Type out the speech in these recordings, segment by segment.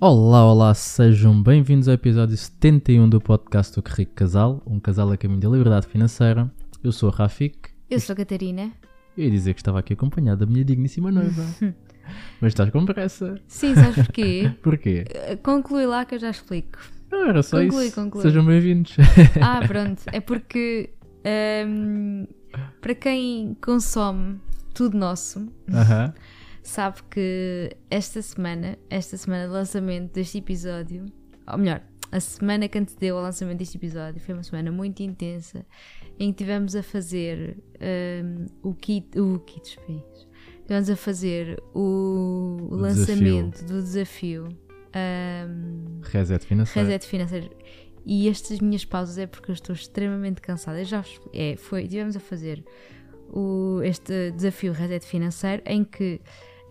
Olá, olá, sejam bem-vindos ao episódio 71 do podcast do Que Rico Casal, um casal a caminho da liberdade financeira. Eu sou a Rafik. Eu sou a Catarina. Eu ia dizer que estava aqui acompanhada da minha digníssima noiva. Mas estás com pressa. Sim, sabes porquê? Porquê? Uh, Conclui lá que eu já explico. Não era só Conclui, isso. conclui. Sejam bem-vindos. Ah, pronto. É porque ahm, para quem consome tudo nosso, Aham. Sabe que esta semana, esta semana de lançamento deste episódio, ou melhor, a semana que antecedeu ao lançamento deste episódio foi uma semana muito intensa em que tivemos a fazer ahm, o kit, o kit dos pés. Tivemos a fazer o, O lançamento do desafio ahm, Reset financeiro. Reset financeiro. E estas minhas pausas é porque eu estou extremamente cansada. Eu já é, foi, tivemos a fazer o, este desafio Reset financeiro em que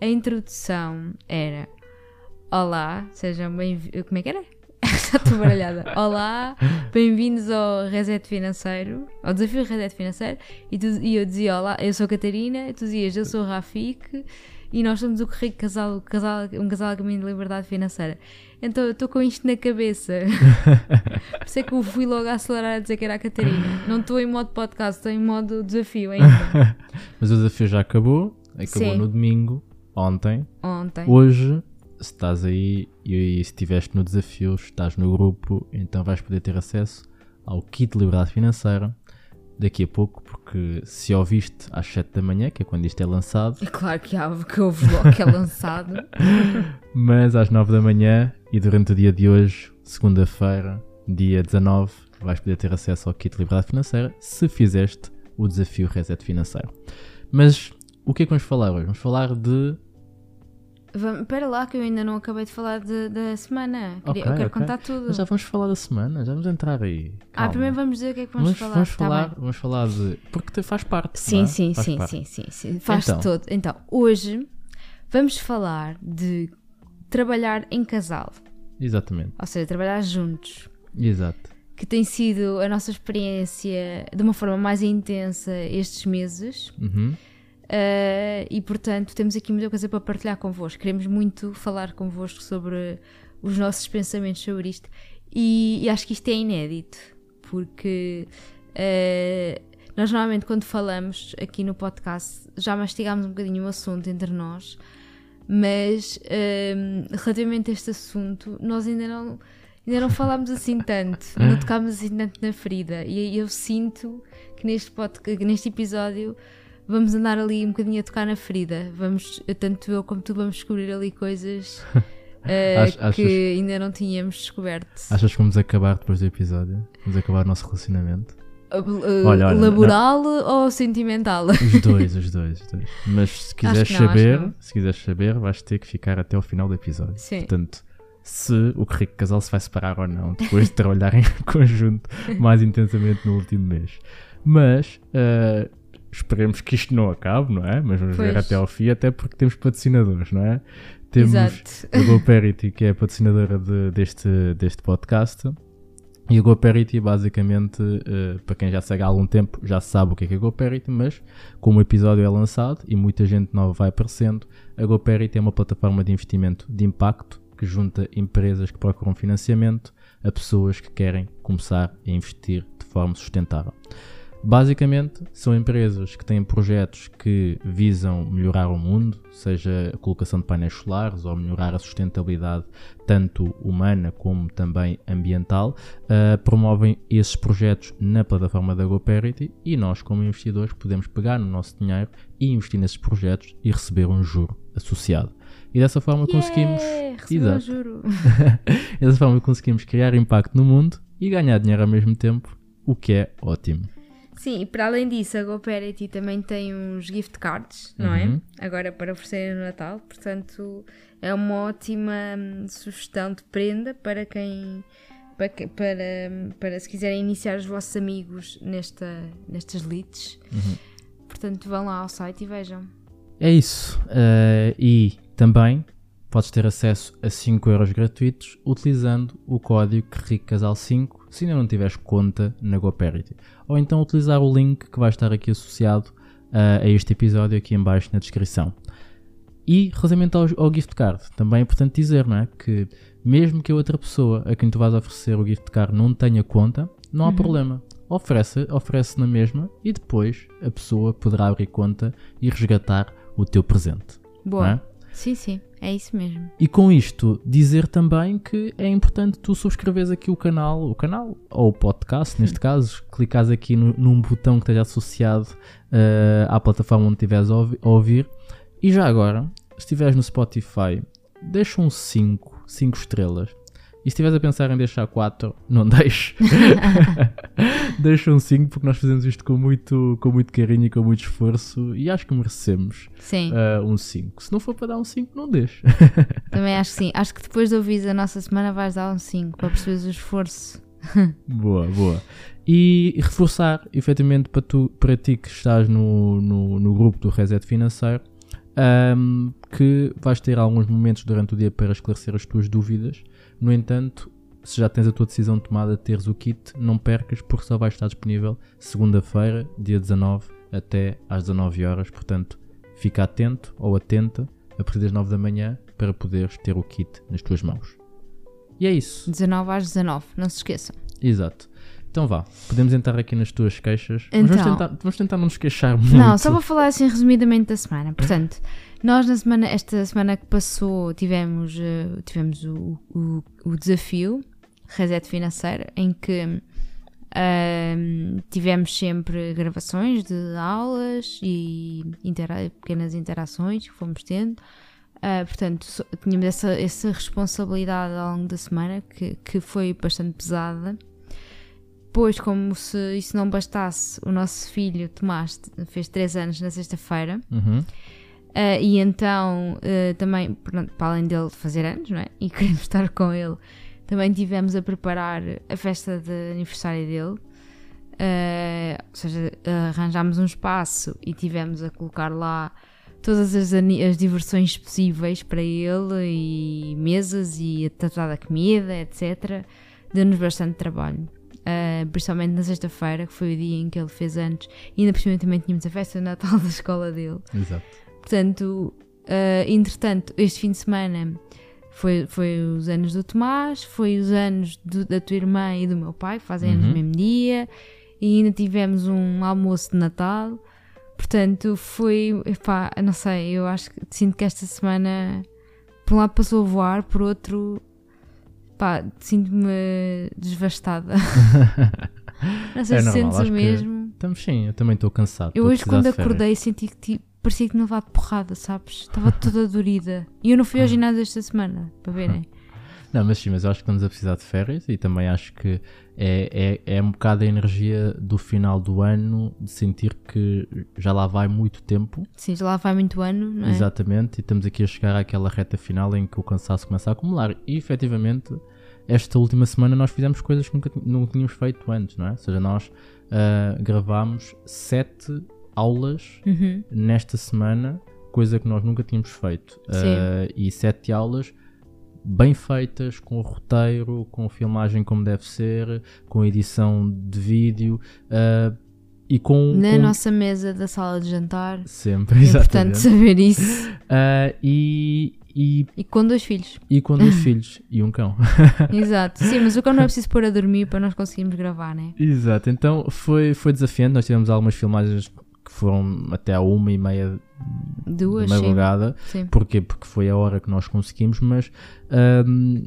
a introdução era Olá, sejam bem-vindos. Como é que era? Estou baralhada. Olá, bem-vindos ao Reset Financeiro, ao desafio Reset Financeiro. E, tu- e eu dizia Olá, eu sou a Catarina, tu dizias eu sou o Rafik e nós somos o rico casal, casal, um casal a caminho de liberdade financeira. Então eu estou com isto na cabeça. Por isso é que eu fui logo a acelerar a dizer que era a Catarina. Não estou em modo podcast, estou em modo desafio ainda. Mas o desafio já acabou. Acabou Sim. no domingo, ontem. Ontem. Hoje, se estás aí e, e se estiveste no desafio, estás no grupo, então vais poder ter acesso ao kit de liberdade financeira daqui a pouco, porque se ouviste às 7 da manhã, que é quando isto é lançado, É claro que há que houve logo que é lançado. mas às 9 da manhã e durante o dia de hoje, segunda-feira, dia 19, vais poder ter acesso ao kit de liberdade financeira se fizeste o desafio Reset Financeiro. Mas o que é que vamos falar hoje? Vamos falar de Vamos, espera lá que eu ainda não acabei de falar de- da semana. Queria- Ok, eu quero ok. contar tudo. Mas já vamos falar da semana, já vamos entrar aí. Ah, Calma. primeiro vamos dizer o que é que vamos, Vamos, falar. vamos Tá falar, bem. vamos falar de. Porque faz parte. Sim, é? sim, Faz sim, parte. sim, sim, sim. Faz Então. todo. Então, hoje vamos falar de trabalhar em casal. Exatamente. Ou seja, trabalhar juntos. Exato. Que tem sido a nossa experiência de uma forma mais intensa estes meses. Uhum. Uh, e portanto temos aqui muita coisa para partilhar convosco. Queremos muito falar convosco sobre os nossos pensamentos sobre isto e, e acho que isto é inédito porque uh, nós normalmente quando falamos aqui no podcast já mastigámos um bocadinho o assunto entre nós, mas um, relativamente a este assunto nós ainda não. Ainda não falámos assim tanto, não tocámos assim tanto na ferida. E eu sinto que neste, podcast, neste episódio vamos andar ali um bocadinho a tocar na ferida. Vamos, tanto eu como tu vamos descobrir ali coisas Ach- achas- que ainda não tínhamos descoberto. Achas que vamos acabar depois do episódio? Vamos acabar o nosso relacionamento? Uh, Olha, olha, laboral ou sentimental? Os dois, os dois, os dois. Mas se quiseres não, saber, não. se quiseres saber, vais ter que ficar até ao final do episódio. Sim. Portanto, se o rico casal se vai separar ou não, depois de trabalharem em conjunto mais intensamente no último mês. Mas eh, esperemos que isto não acabe, não é? Mas vamos ver Pois. até ao fim, até porque temos patrocinadores, não é? Temos Exato. a GoParity, que é a patrocinadora de- deste, deste podcast. E a GoParity, basicamente, eh, para quem já segue há algum tempo, já sabe o que é, que é a GoParity, mas como o episódio é lançado e muita gente nova vai aparecendo, a GoParity é uma plataforma de investimento de impacto que junta empresas que procuram financiamento a pessoas que querem começar a investir de forma sustentável. Basicamente, são empresas que têm projetos que visam melhorar o mundo, seja a colocação de painéis solares ou melhorar a sustentabilidade tanto humana como também ambiental, uh, promovem esses projetos na plataforma da GoParity e nós, como investidores, podemos pegar no nosso dinheiro e investir nesses projetos e receber um juro associado. E dessa forma conseguimos. Yeah, um Exato. juro. dessa forma conseguimos criar impacto no mundo e ganhar dinheiro ao mesmo tempo, o que é ótimo. Sim, e para além disso, a GoParity também tem uns gift cards, não Uhum. é? Agora para oferecer no Natal, portanto é uma ótima hum, sugestão de prenda para quem. Para, para, para se quiserem iniciar os vossos amigos nesta, nestas leads. Uhum. Portanto, vão lá ao site e vejam. É isso. Uh, e também podes ter acesso a 5 euros gratuitos utilizando o código RICCASAL5 se ainda não tiveres conta na GoParity. Ou então utilizar o link que vai estar aqui associado uh, a este episódio aqui em baixo na descrição. E relativamente ao, ao gift card, também é importante dizer não é? que mesmo que a outra pessoa a quem tu vais oferecer o gift card não tenha conta, não há Uhum. problema. Oferece, oferece na mesma e depois a pessoa poderá abrir conta e resgatar o teu presente. Boa. é? Sim, sim, é isso mesmo. E com isto, dizer também que é importante tu subscreveres aqui o canal, o canal ou o podcast, neste caso, clicares aqui no- num botão que esteja associado eh, à plataforma onde estiveres a ouvi- a ouvir. E já agora, se estiveres no Spotify, deixa um 5, 5 estrelas. E se estiveres a pensar em deixar 4, não deixes. deixa um 5 porque nós fazemos isto com muito, com muito carinho e com muito esforço e acho que merecemos Sim, eh, um 5. Se não for para dar um 5, não deixe. também acho que sim. Acho que depois de ouvires a nossa semana vais dar um 5 para perceberes o esforço. Boa, boa. E reforçar, efetivamente, para, tu, para ti que estás no, no, no grupo do Reset Financeiro, ahm, que vais ter alguns momentos durante o dia para esclarecer as tuas dúvidas. No entanto, se já tens a tua decisão tomada de teres o kit, não percas, porque só vai estar disponível segunda-feira, dia 19, até às 19 horas. Portanto, fica atento ou atenta a partir das 9 da manhã para poderes ter o kit nas tuas mãos. E é isso. 19 às 19, não se esqueçam. Exato. Então vá, podemos entrar aqui nas tuas queixas. Mas vamos Então. tentar, vamos tentar não nos queixar muito. Não, só vou falar assim resumidamente da semana. Portanto, nós na semana, esta semana que passou, tivemos, eh, tivemos o, o, o desafio Reset Financeiro, em que ahm, tivemos sempre gravações de aulas e intera- pequenas interações que fomos tendo. Ah, portanto, so- tínhamos essa, essa responsabilidade ao longo da semana que, que foi bastante pesada. Depois, como se isso não bastasse, o nosso filho Tomás fez 3 anos na sexta-feira. Uhum. Ah, e então, ah, também, para além dele fazer anos, não é? E queremos estar com ele, também tivemos a preparar a festa de aniversário dele. Ah, ou seja, arranjámos um espaço e tivemos a colocar lá todas as, as diversões possíveis para ele e mesas e a tratar da comida, etc. Deu-nos bastante trabalho. Ah, principalmente na sexta-feira, que foi o dia em que ele fez anos, e ainda por cima também tínhamos a festa de Natal da escola dele. Exato. Portanto, ah, entretanto, este fim de semana foi, foi os anos do Tomás, foi os anos do- da tua irmã e do meu pai, que fazem anos Uhum. no mesmo dia, e ainda tivemos um almoço de Natal. Portanto, foi, epá, não sei, eu acho que sinto que esta semana, por um lado passou a voar, por outro, pá, sinto-me desvastada. não sei É se normal, sentes o mesmo. Estamos sim, eu também estou cansado. Eu hoje, quando acordei, senti que tipo, parecia que tinha levado porrada, sabes? Estava toda dorida. E eu não fui ao ginásio esta semana, para verem. Não, mas sim, mas eu acho que estamos a precisar de férias e também acho que é, é, é um bocado a energia do final do ano de sentir que já lá vai muito tempo. Sim, já lá vai muito ano, não é? Exatamente, e estamos aqui a chegar àquela reta final em que o cansaço começa a acumular. E efetivamente, esta última semana nós fizemos coisas que nunca não tínhamos feito antes, não é? Ou seja, nós ah, gravámos sete aulas Uhum. nesta semana, coisa que nós nunca tínhamos feito. Ah, e sete aulas bem feitas, com o roteiro, com filmagem como deve ser, com edição de vídeo ah, e com. Na com- nossa mesa da sala de jantar. Sempre, É importante exatamente. saber isso. Ah, e, e, E com dois filhos. e com dois filhos e um cão. Exato. Sim, mas o cão não é preciso pôr a dormir para nós conseguirmos gravar, né? Exato, então foi, foi desafiante. Nós tivemos algumas filmagens foram até à uma e meia Duas, da madrugada. sim. Porquê? Porque foi a hora que nós conseguimos, mas ahm,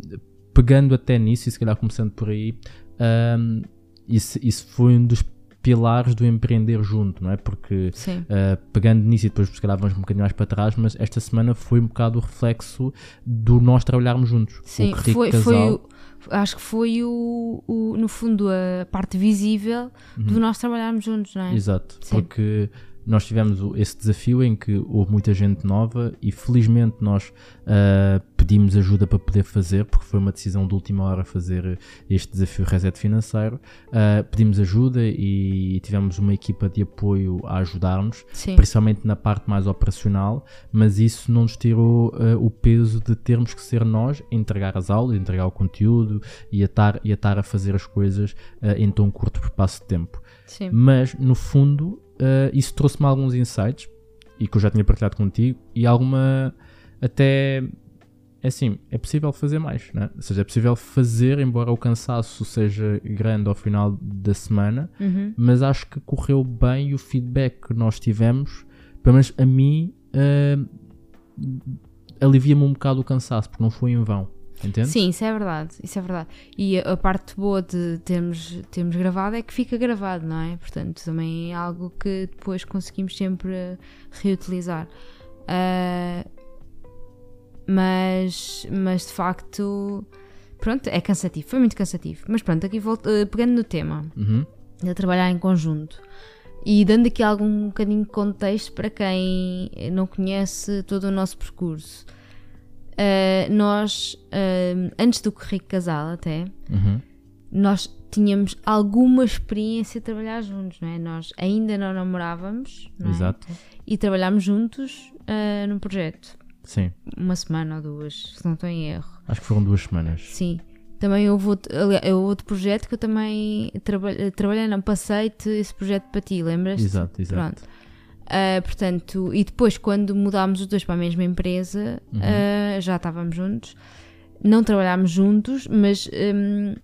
pegando até nisso, e se calhar começando por aí, ahm, isso, isso foi um dos pilares do empreender junto, não é? Porque. Uh, pegando nisso e depois se calhar vamos um bocadinho mais para trás, mas esta semana foi um bocado o reflexo do nós trabalharmos juntos. Sim, o rico foi, casal. foi o, acho que foi o, o, no fundo, a parte visível do nós trabalharmos juntos, não é? Exato, Sim. porque nós tivemos esse desafio em que houve muita gente nova e felizmente nós uh, pedimos ajuda para poder fazer, porque foi uma decisão de última hora fazer este desafio reset financeiro. Uh, pedimos ajuda e tivemos uma equipa de apoio a ajudar-nos, principalmente na parte mais operacional, mas isso não nos tirou uh, o peso de termos que ser nós a entregar as aulas, a entregar o conteúdo e a estar, e a, estar a fazer as coisas em tão curto espaço de tempo. Sim. Mas, no fundo, uh, isso trouxe-me alguns insights e que eu já tinha partilhado contigo e alguma até é assim, é possível fazer mais, né? ou seja, é possível fazer, embora o cansaço seja grande ao final da semana, Uhum. mas acho que correu bem e o feedback que nós tivemos, pelo menos a mim, ah, alivia-me um bocado o cansaço, porque não foi em vão, entende? Sim, isso é verdade, isso é verdade. E a, a parte boa de termos, termos gravado é que fica gravado, não é? Portanto, também é algo que depois conseguimos sempre reutilizar. Ah, mas, mas de facto, pronto, é cansativo, foi muito cansativo. Mas pronto, aqui volto, eh, pegando no tema Uhum. de trabalhar em conjunto e dando aqui algum bocadinho de contexto para quem não conhece todo o nosso percurso. Ah, nós, ah, antes do Currículo Casal até, Uhum. nós tínhamos alguma experiência de trabalhar juntos, não é? Nós ainda não namorávamos não é? Exato. e trabalhámos juntos ah, num projeto, Sim, uma semana ou duas, se não estou em erro. acho que foram duas semanas. Sim. Também houve outro, houve outro projeto que eu também traba- trabalhei, não passei-te esse projeto para ti, lembras-te? Exato, exato. Pronto. Ah, portanto, e depois quando mudámos os dois para a mesma empresa, Uhum. ah, já estávamos juntos, não trabalhámos juntos, mas hum,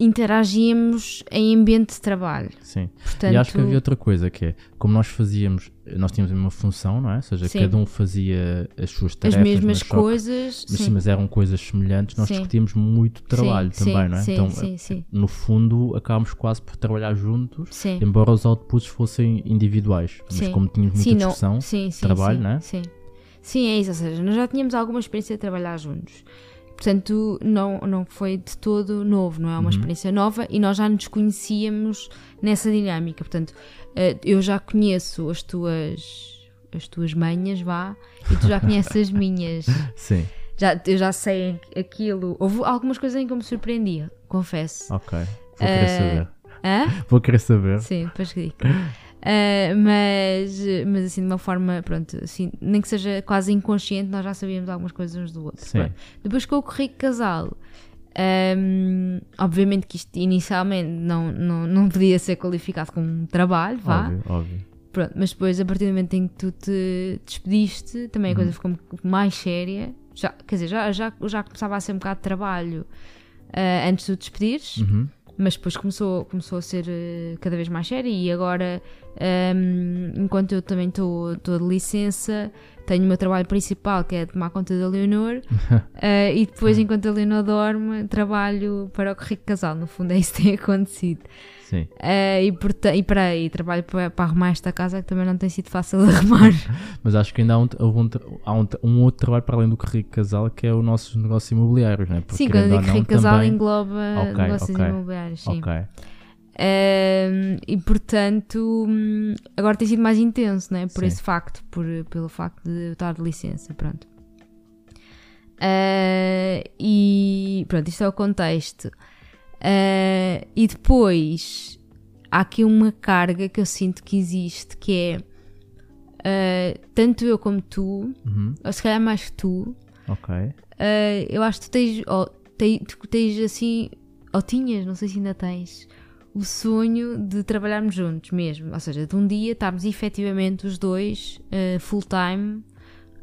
interagíamos em ambiente de trabalho. Sim. Portanto, E acho que havia outra coisa que é, como nós fazíamos, nós tínhamos uma função, não é? Ou seja, Sim. cada um fazia as suas as tarefas, mesmas mas que- coisas. mas, sim. sim, mas eram coisas semelhantes, nós Sim. discutíamos muito trabalho também, não é? Sim, então, sim, sim. no fundo, acabámos quase por trabalhar juntos, embora os outputs fossem individuais. Mas como tínhamos muita discussão, trabalho, não é? Sim. Sim, é isso. Ou seja, nós já tínhamos alguma experiência de trabalhar juntos. Portanto, não, não foi de todo novo, não é uma Uhum. experiência nova e nós já nos conhecíamos nessa dinâmica. Portanto, eu já conheço as tuas, as tuas manhas, vá, e tu já conheces as minhas. sim, Já, eu já sei aquilo. Houve algumas coisas em que eu me surpreendia, confesso. ok. Vou querer Eh, saber. Hã? Vou querer saber. Sim, depois que digo. Ah, mas, mas assim, de uma forma, pronto, assim, nem que seja quase inconsciente, nós já sabíamos algumas coisas uns do outro. Sim. Pronto. Depois que eu corri casal, ahm, obviamente que isto inicialmente não, não, não podia ser qualificado como um trabalho, vá. Óbvio, óbvio. Pronto, mas depois, a partir do momento em que tu te despediste, também a coisa ficou mais séria. Já, quer dizer, já, já, já começava a ser um bocado de trabalho ah, antes de tu despedires Uhum. mas depois começou, começou a ser eh, cada vez mais séria e agora, ehm, enquanto eu também estou de licença, tenho o meu trabalho principal que é tomar conta da Leonor eh, e depois, enquanto a Leonor dorme, trabalho para o Correio Casal. No fundo, é isso que tem acontecido. Sim. Eh, e, porta- e, para, e trabalho para, para arrumar esta casa que também não tem sido fácil de arrumar. Mas acho que ainda há um, um, há um, um outro trabalho para além do currículo casal que é o nosso negócio imobiliário, não é? Porque, sim, quando eu digo Correio Casal também- engloba Ok, negócios ok. imobiliários. Sim. Ok. E portanto, hum, agora tem sido mais intenso, né? Por Sim. esse facto, por, pelo facto de eu estar de licença. Pronto. Uh, e pronto, isto é o contexto. Uh, e depois há aqui uma carga que eu sinto que existe, que é uh, tanto eu como tu, Uhum. ou se calhar mais que tu, Ok. uh, eu acho que tu tens, ou, te- tu tens assim, ou tinhas, não sei se ainda tens, o sonho de trabalharmos juntos mesmo. Ou seja, de um dia estarmos efetivamente os dois uh, full time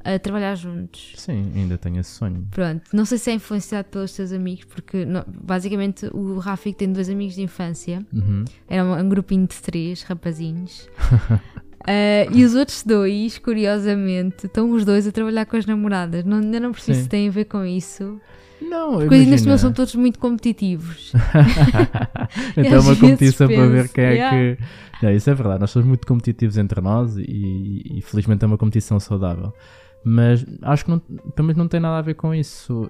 a trabalhar juntos. Sim, ainda tenho esse sonho. Pronto, não sei se é influenciado pelos teus amigos, porque não- basicamente o Rafik tem dois amigos de infância, Uhum. era um, um grupinho de três rapazinhos. Uh, e os outros dois, curiosamente, estão os dois a trabalhar com as namoradas. Não, ainda não percebi Sim. se tem a ver com isso. Não, Porque hoje neste imagina. momento são todos muito competitivos. então é uma competição para ver quem é yeah. que. Não, isso é verdade, nós somos muito competitivos entre nós e, e felizmente é uma competição saudável. Mas acho que não, pelo menos não tem nada a ver com isso.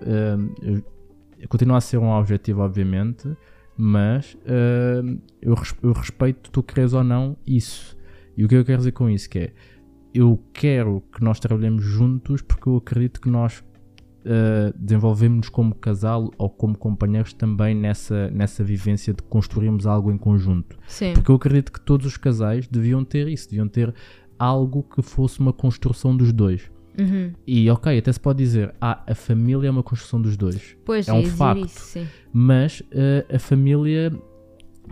Eu continuo a ser um objetivo, obviamente, mas eu, res- eu respeito tu queres ou não isso. E o que eu quero dizer com isso que é eu quero que nós trabalhemos juntos porque eu acredito que nós uh, desenvolvemos-nos como casal ou como companheiros também nessa, nessa vivência de construirmos algo em conjunto. Sim. Porque eu acredito que todos os casais deviam ter isso, deviam ter algo que fosse uma construção dos dois. Uhum. E ok, até se pode dizer, ah, a família é uma construção dos dois. Pois, É um ia dizer facto. Isso, sim. Mas uh, a família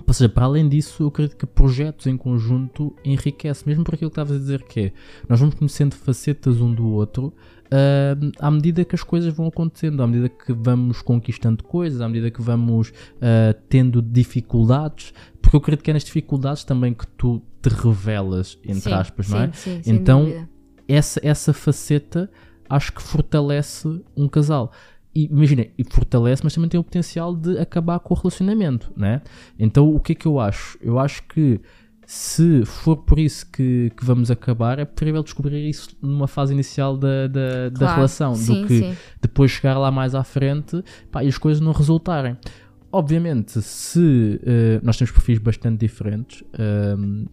Ou seja, para além disso, eu acredito que projetos em conjunto enriquece, mesmo por aquilo que estavas a dizer que é, nós vamos conhecendo facetas um do outro uh, à medida que as coisas vão acontecendo, à medida que vamos conquistando coisas, à medida que vamos uh, tendo dificuldades, porque eu acredito que é nas dificuldades também que tu te revelas, entre sim, aspas, sim, não é? Sim, então, essa, essa faceta acho que fortalece um casal. E imagina, e fortalece, mas também tem o potencial de acabar com o relacionamento, né? Então o que é que eu acho? Eu acho que se for por isso que, que vamos acabar, é preferível descobrir isso numa fase inicial da, da, claro. da relação sim, do que sim. depois chegar lá mais à frente pá, e as coisas não resultarem. Obviamente, se uh, nós temos perfis bastante diferentes, uh,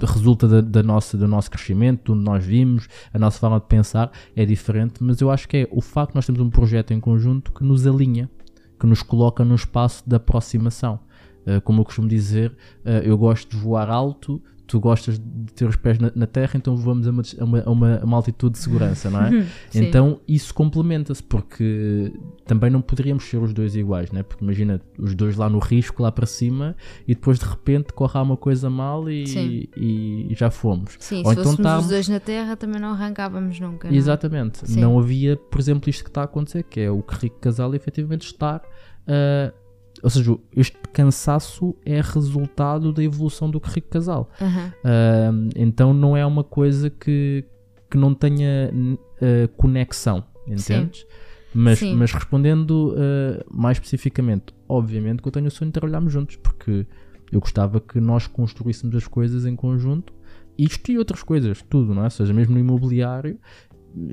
resulta da, da, nossa, do nosso crescimento, onde nós vimos, a nossa forma de pensar é diferente, mas eu acho que é o facto de nós termos um projeto em conjunto que nos alinha, que nos coloca no espaço de aproximação. Uh, como eu costumo dizer, uh, eu gosto de voar alto, tu gostas de ter os pés na, na terra, então voamos a uma, a, uma, a uma, uma, altitude de segurança, não é? então isso complementa-se, porque também não poderíamos ser os dois iguais, né? Porque imagina os dois lá no risco, lá para cima, e depois de repente corre uma coisa mal e, e, e já fomos. Sim, Ou se então fôssemos tá... os dois na terra também não arrancávamos nunca. Não? é? Exatamente. Sim. Não havia, por exemplo, isto que está a acontecer, que é o que rico casal efetivamente estar. Uh, ou seja, este cansaço é resultado da evolução do rico casal. Uhum. Uh, então não é uma coisa que, que não tenha uh, conexão, entendes? Mas, Sim. mas respondendo uh, mais especificamente, obviamente que eu tenho o sonho de trabalharmos juntos, porque eu gostava que nós construíssemos as coisas em conjunto, isto e outras coisas, tudo, não é? Ou seja, mesmo no imobiliário,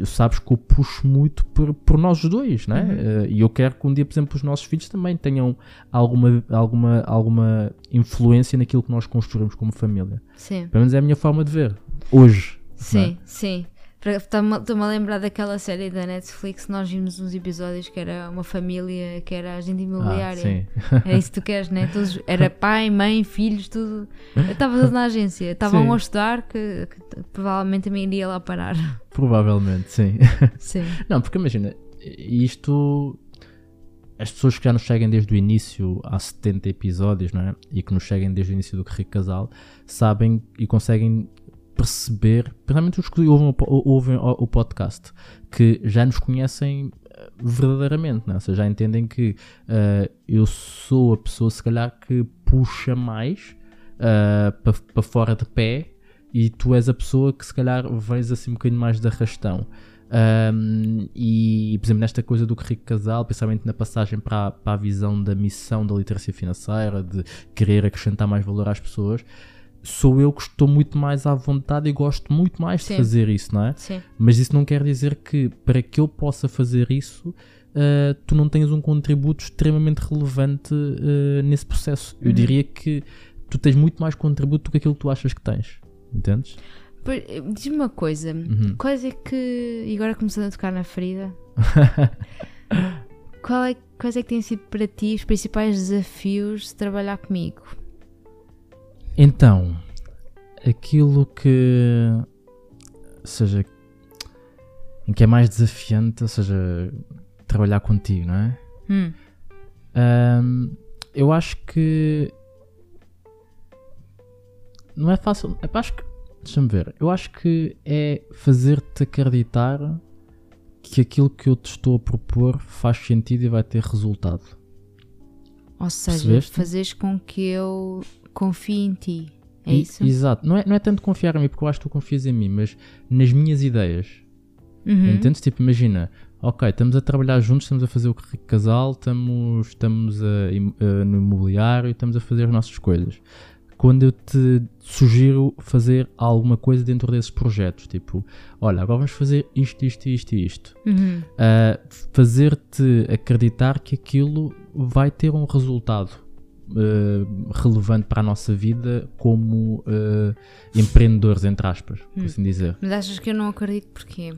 sabes que eu puxo muito por, por nós dois, né? Uhum. Uh, e eu quero que um dia, por exemplo, os nossos filhos também tenham alguma, alguma, alguma influência naquilo que nós construímos como família. Sim. Pelo menos é a minha forma de ver, hoje. Sim, sim. Estou-me a lembrar daquela série da Netflix, nós vimos uns episódios que era uma família, que era agente imobiliária. Ah, sim. Era isso que tu queres, né? Todos, era pai, mãe, filhos, tudo. Estava tudo na agência. Estavam a estudar que, que, provavelmente também iria lá parar. Provavelmente, sim. Sim. Não, porque imagina, isto. As pessoas que já nos seguem desde o início, há 70 episódios, não é? E que nos seguem desde o início do Rico Casal, sabem e conseguem perceber, principalmente os que ouvem, ouvem o podcast, que já nos conhecem verdadeiramente, não é? ou seja, já entendem que uh, eu sou a pessoa, se calhar, que puxa mais uh, para pa fora de pé e tu és a pessoa que, se calhar, vens assim um bocadinho mais de arrastão. Um, e, por exemplo, nesta coisa do rico casal, principalmente na passagem para para a visão da missão da literacia financeira, de querer acrescentar mais valor às pessoas, sou eu que estou muito mais à vontade e gosto muito mais Sim. de fazer isso, não é? Sim. Mas isso não quer dizer que para que eu possa fazer isso, uh, tu não tenhas um contributo extremamente relevante uh, nesse processo. Eu Uhum. diria que tu tens muito mais contributo do que aquilo que tu achas que tens. Entendes? Por- Diz-me uma coisa, Uhum. quais é que. E agora começando a tocar na ferida, qual é, quais é que têm sido para ti os principais desafios de trabalhar comigo? Então, aquilo que seja em que é mais desafiante, ou seja, trabalhar contigo, não é? Hum, Ahm, eu acho que não é fácil. pá, acho que deixa-me ver. Eu acho que é fazer-te acreditar que aquilo que eu te estou a propor faz sentido e vai ter resultado. Ou seja, Percebeste? fazeres com que eu confie em ti. É E- isso? Exato. Não é, não é tanto confiar em mim, porque eu acho que tu confias em mim, mas nas minhas ideias. Uhum. Entendes? Tipo, imagina, ok, estamos a trabalhar juntos, estamos a fazer o casal, estamos, estamos a a- no imobiliário, estamos a fazer as nossas coisas. Quando eu te sugiro fazer alguma coisa dentro desses projetos, tipo, olha, agora vamos fazer isto, isto, isto e isto. Uhum. Uh, fazer-te acreditar que aquilo vai ter um resultado uh, relevante para a nossa vida como uh, empreendedores, entre aspas, por Hum. assim dizer. Mas achas que eu não acredito porquê?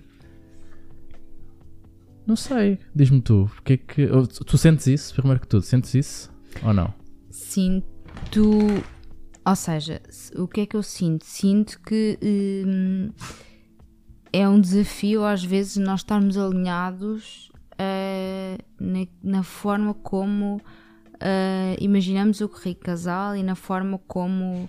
Não sei, diz-me tu, porque é que tu sentes isso, primeiro que tudo, sentes isso ou não? Sinto. Ou seja, se- o que é que eu sinto? Sinto que hum, é um desafio às vezes nós estarmos alinhados eh, na, na forma como ah, imaginamos o rico casal e na forma como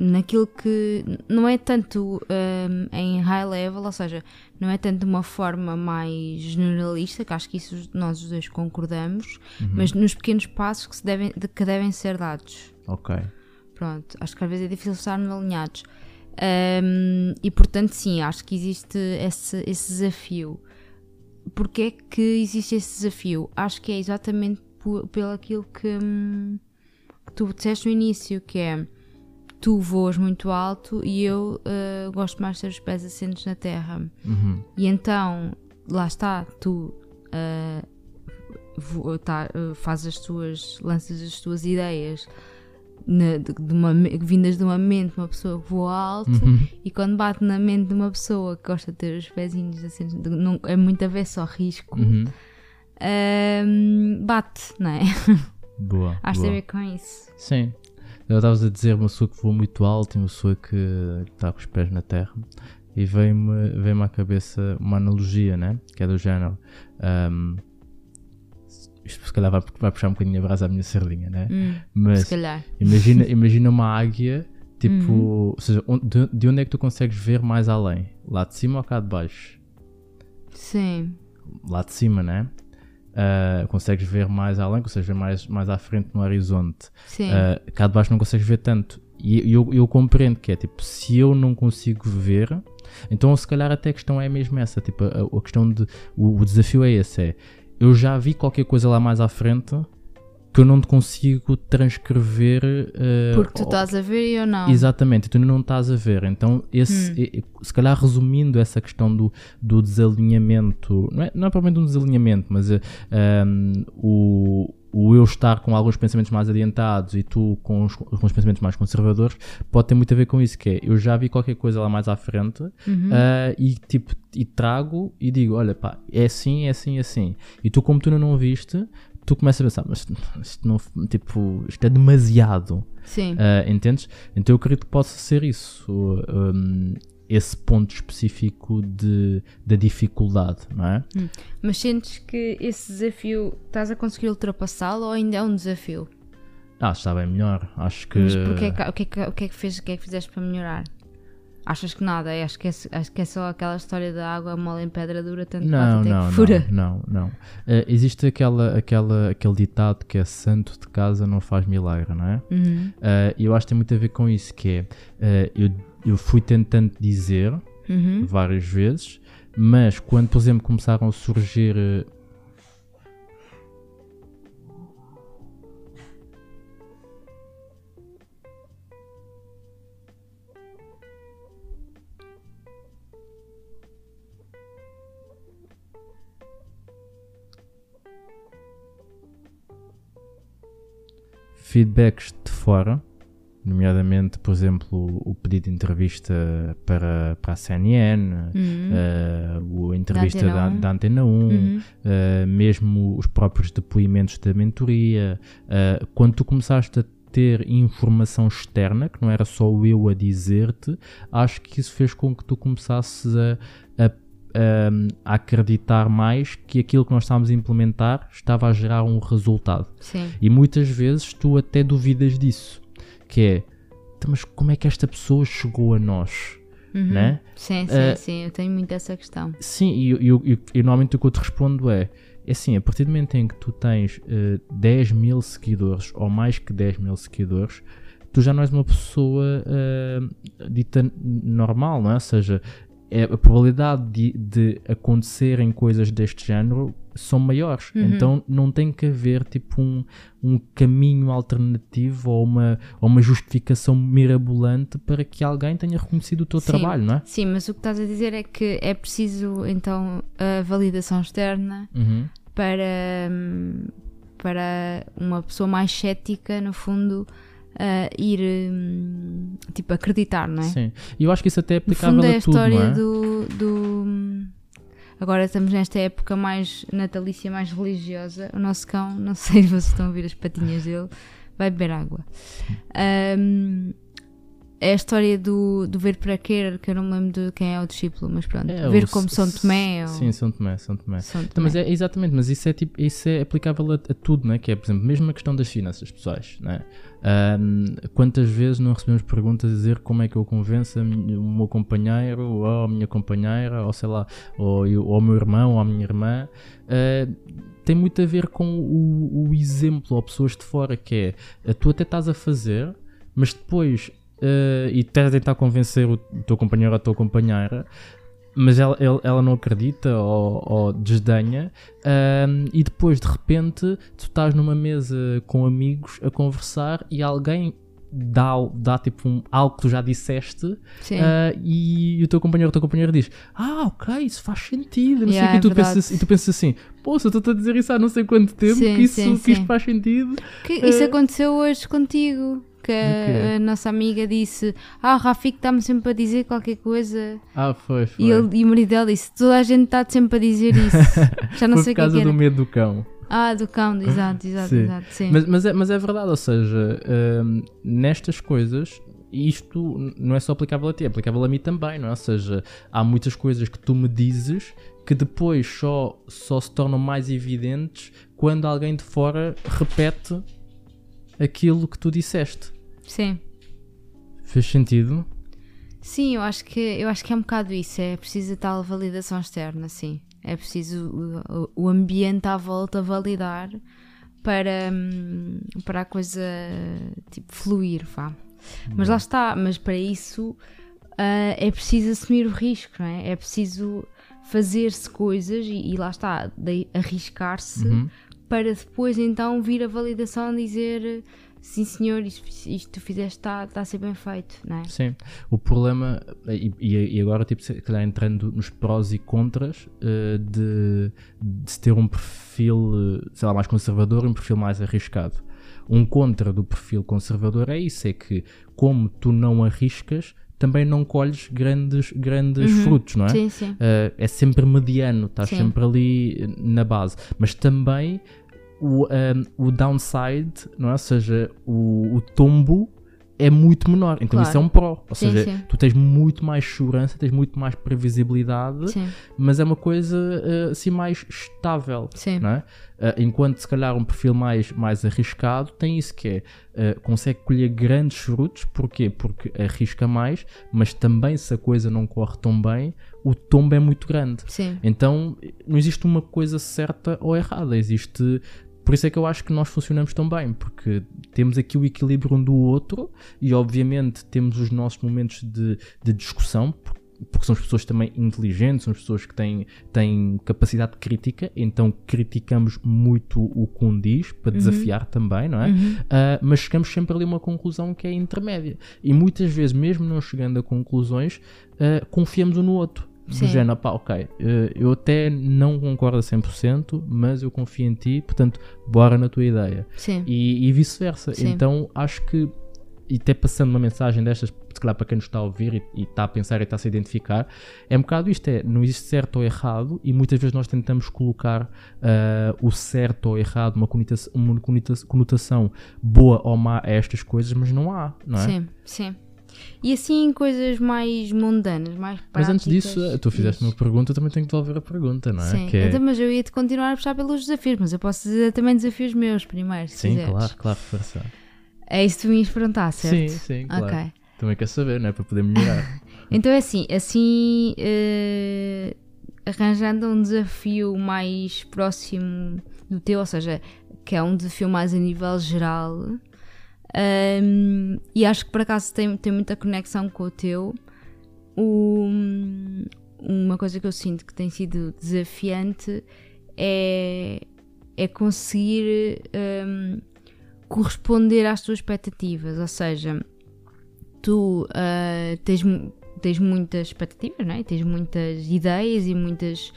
naquilo que não é tanto um, em high level, ou seja, não é tanto de uma forma mais generalista, que acho que isso nós os dois concordamos, Uhum. mas nos pequenos passos que, se devem, de- que devem ser dados. Ok. Pronto, acho que às vezes é difícil estarmos alinhados. Um, e portanto, sim, acho que existe esse, esse desafio. Porquê é que existe esse desafio? Acho que é exatamente pelo aquilo que, hum, que tu disseste no início, que é tu voas muito alto e eu uh, gosto mais de ter os pés assentos na terra. Uhum. E então, lá está, tu uh, vo- tá, uh, fazes as tuas, lanças as tuas ideias na- de, de uma, vindas de uma mente de uma pessoa que voa alto Uhum. e quando bate na mente de uma pessoa que gosta de ter os pezinhos assim, de- não, é muito a ver só risco, Uhum. Um, bate, não é? Boa. Acho que tem a ver com isso. Sim. Eu estavas a dizer uma pessoa que voa muito alto e uma pessoa que está com os pés na terra. E veio-me veio à cabeça uma analogia, né? Que é do género. ahm, isto se calhar vai, vai puxar um bocadinho a brasa à minha sardinha, né? Hum, se Mas calhar. imagina, imagina uma águia, tipo. Uhum. Ou seja, de onde é que tu consegues ver mais além? Lá de cima ou cá de baixo? Sim. Lá de cima, né? Ah, consegues ver mais além, consegues ver mais, mais à frente no horizonte. Sim. Uh, cá de baixo não consegues ver tanto. E eu, eu compreendo que é tipo, se eu não consigo ver, então se calhar até a questão é mesmo essa. Tipo, a, a questão de. O, o desafio é esse: é eu já vi qualquer coisa lá mais à frente que eu não te consigo transcrever. uh, Porque tu estás a ver e eu não. Exatamente, e tu não estás a ver. Então, esse, Hum. se calhar resumindo essa questão do, do desalinhamento, não é, não é propriamente um desalinhamento, mas eh, um, o, o eu estar com alguns pensamentos mais adiantados e tu com os, com os pensamentos mais conservadores, pode ter muito a ver com isso, que é, eu já vi qualquer coisa lá mais à frente Uhum. ah, e tipo, e trago e digo, olha pá, é assim, é assim, é assim. E tu como tu ainda não viste, tu começas a pensar, mas isto não, tipo, isto é demasiado. Sim. Uh, entendes? Então eu acredito que possa ser isso, um, esse ponto específico de, da dificuldade, não é? Mas sentes que esse desafio estás a conseguir ultrapassá-lo ou ainda é um desafio? Ah, está bem melhor. Acho que. Mas porquê, que- o, que é que, o que é que fez, o que é que fizeste para melhorar? Achas que nada? É, Acho que é, acho que é só aquela história da água mole em pedra dura, tanto Não, até não, que fura. não, não, não. Uh, existe aquela, aquela, aquele ditado que é santo de casa não faz milagre, não é? Uhum. Uh, eu acho que tem muito a ver com isso, que é, uh, eu, eu fui tentando dizer Uhum. várias vezes, mas quando, por exemplo, começaram a surgir feedbacks de fora, nomeadamente, por exemplo, o pedido de entrevista para, para a CNN, Uhum. eh, o- a entrevista Antena da, 1. da Antena 1, Uhum. eh, mesmo os próprios depoimentos da mentoria. eh, quando tu começaste a ter informação externa, que não era só o eu a dizer-te, acho que isso fez com que tu começasses a, a- a- a acreditar mais que aquilo que nós estávamos a implementar estava a gerar um resultado. Sim. E muitas vezes tu até duvidas disso, que é, "Então, mas como é que esta pessoa chegou a nós? Uhum. Né? Sim, sim, Eh, sim. Eu tenho muito essa questão. Sim, e, eu- eu- e normalmente o que eu te respondo é, é assim, a partir do momento em que tu tens eh, 10 mil seguidores ou mais que 10 mil seguidores, tu já não és uma pessoa eh, dita normal, não é? Ou seja, a probabilidade de, de acontecerem coisas deste género são maiores. Uhum. Então não tem que haver tipo um, um caminho alternativo ou uma, ou uma justificação mirabolante para que alguém tenha reconhecido o teu Sim. trabalho, não é? Sim, mas o que estás a dizer é que é preciso então a validação externa Uhum. para, hum, para uma pessoa mais cética, no fundo, a ir hum, tipo acreditar, não é? Sim, e eu acho que isso até é No aplicável fundo é a a tudo, não história é? do, do. Agora estamos nesta época mais natalícia, mais religiosa. O nosso cão, não sei se vocês estão a ouvir as patinhas dele, vai beber água. Ahm, é a história do, do ver para querer, que eu não me lembro de quem é o discípulo, mas pronto. É, ver como São Tomé. Ou... Sim, São Tomé, São Tomé. São Então, Tomé. mas é exatamente, mas isso é tipo, isso é aplicável a, a tudo, né? Que é, por exemplo, mesmo a questão das finanças pessoais, né? Ahm, quantas vezes não recebemos perguntas a dizer como é que eu convenço a mi- o meu companheiro ou a minha companheira, ou sei lá, ou, eu- ou o meu irmão ou a minha irmã? Ah, tem muito a ver com o, o exemplo ou pessoas de fora que é, tu até estás a fazer, mas depois ah, e estás a tentar convencer o teu companheiro ou a tua companheira, mas ela, ela não acredita ou, ou desdenha, ahm, e depois de repente tu estás numa mesa com amigos a conversar e alguém dá, dá tipo um, algo que tu já disseste Sim. ah, e o teu companheiro ou a tua companheira diz Ah, ok, isso faz sentido. Não sei o Yeah, quê. e, tu é pensas, e tu pensas assim: eu estou a dizer isso há não sei quanto tempo, Sim, que, isso, sim, que isto sim. faz sentido. Que isso eh, aconteceu hoje contigo. Que a nossa amiga disse: Ah, o Rafik está-me sempre a dizer qualquer coisa. Ah, foi, foi. E, ele, e o marido dela disse: Toda a gente está sempre a dizer isso. Já não foi sei por o que é causa que era. do medo do cão. Ah, do cão, exato, exato, Sim. exato. Sim. Mas, mas, é, mas é verdade, ou seja, hum, nestas coisas, isto não é só aplicável a ti, é aplicável a mim também, não é? Ou seja, há muitas coisas que tu me dizes que depois só, só se tornam mais evidentes quando alguém de fora repete aquilo que tu disseste. Sim. Fez sentido? Sim, eu acho que eu acho que é um bocado isso, é preciso tal validação externa, sim. É preciso o, o- ambiente à volta validar para, hum, para a coisa tipo fluir, vá. Mas lá está, mas para isso ah, é preciso assumir o risco, não é? É preciso fazer-se coisas e, e lá está, arriscar-se Uhum. para depois então vir a validação dizer sim senhor, isto, isto tu fizeste está está a ser bem feito, não é? Sim. O problema, e, e- e agora, tipo, se calhar entrando nos prós e contras eh, de, de se ter um perfil, eh, sei lá, mais conservador e um perfil mais arriscado. Um contra do perfil conservador é isso: é que, como tu não arriscas, também não colhes grandes, grandes Uhum. frutos, não é? Sim, sim. Uh, é sempre mediano, estás Sim. sempre ali uh, na base. Mas também o, um, o downside, não é? ou seja, o, o tombo é muito menor. Então Claro. isso é um pró. Ou Sim, seja, sim. tu tens muito mais segurança, tens muito mais previsibilidade, Sim, mas é uma coisa uh, assim mais estável. sim. Não é? Uh, enquanto se calhar um perfil mais, mais arriscado tem isso que é uh, consegue colher grandes frutos, porquê? Porque arrisca mais, mas também se a coisa não corre tão bem, o tombo é muito grande. Então não existe uma coisa certa ou errada, existe. Por isso é que eu acho que nós funcionamos tão bem, porque temos aqui o equilíbrio um do outro e, obviamente, temos os nossos momentos de, de discussão, por- porque somos pessoas também inteligentes, somos pessoas que têm, têm capacidade crítica, então criticamos muito o que um diz para desafiar também, não é? Uhum. Uh, mas chegamos sempre ali a uma conclusão que é intermédia. E muitas vezes, mesmo não chegando a conclusões, uh, confiamos um no outro. Do género, pá, ok, uh, eu até não concordo a 100%, mas eu confio em ti, portanto, bora na tua ideia. sim. E, e vice-versa. Então, acho que, e até passando uma mensagem destas, se calhar para quem nos está a ouvir e, e está a pensar e está a se identificar, é um bocado isto: é, não existe certo ou errado, e muitas vezes nós tentamos colocar uh, o certo ou errado, uma conotação, uma conota- conotação boa ou má a estas coisas, mas não há, não é? Sim, sim. E assim coisas mais mundanas, mais práticas. Mas antes disso, eh, tu fizeste uma pergunta, eu também tenho que devolver a pergunta, não é? Sim, Que é- então, mas eu ia-te continuar a puxar pelos desafios, mas eu posso dizer também desafios meus primeiro, se Sim, quiseres. claro, claro, força. É isso que tu me ias perguntar, certo? Sim, sim, claro. Ok. Também quer saber, não é? Para poder melhorar. Então é assim, assim eh, arranjando um desafio mais próximo do teu, ou seja, que é um desafio mais a nível geral, ehm, e acho que por acaso tem, tem muita conexão com o teu. Uma coisa que eu sinto que tem sido desafiante é, é conseguir ehm, corresponder às tuas expectativas, ou seja, tu ah, tens, tens muitas expectativas, não é? tens muitas ideias e muitas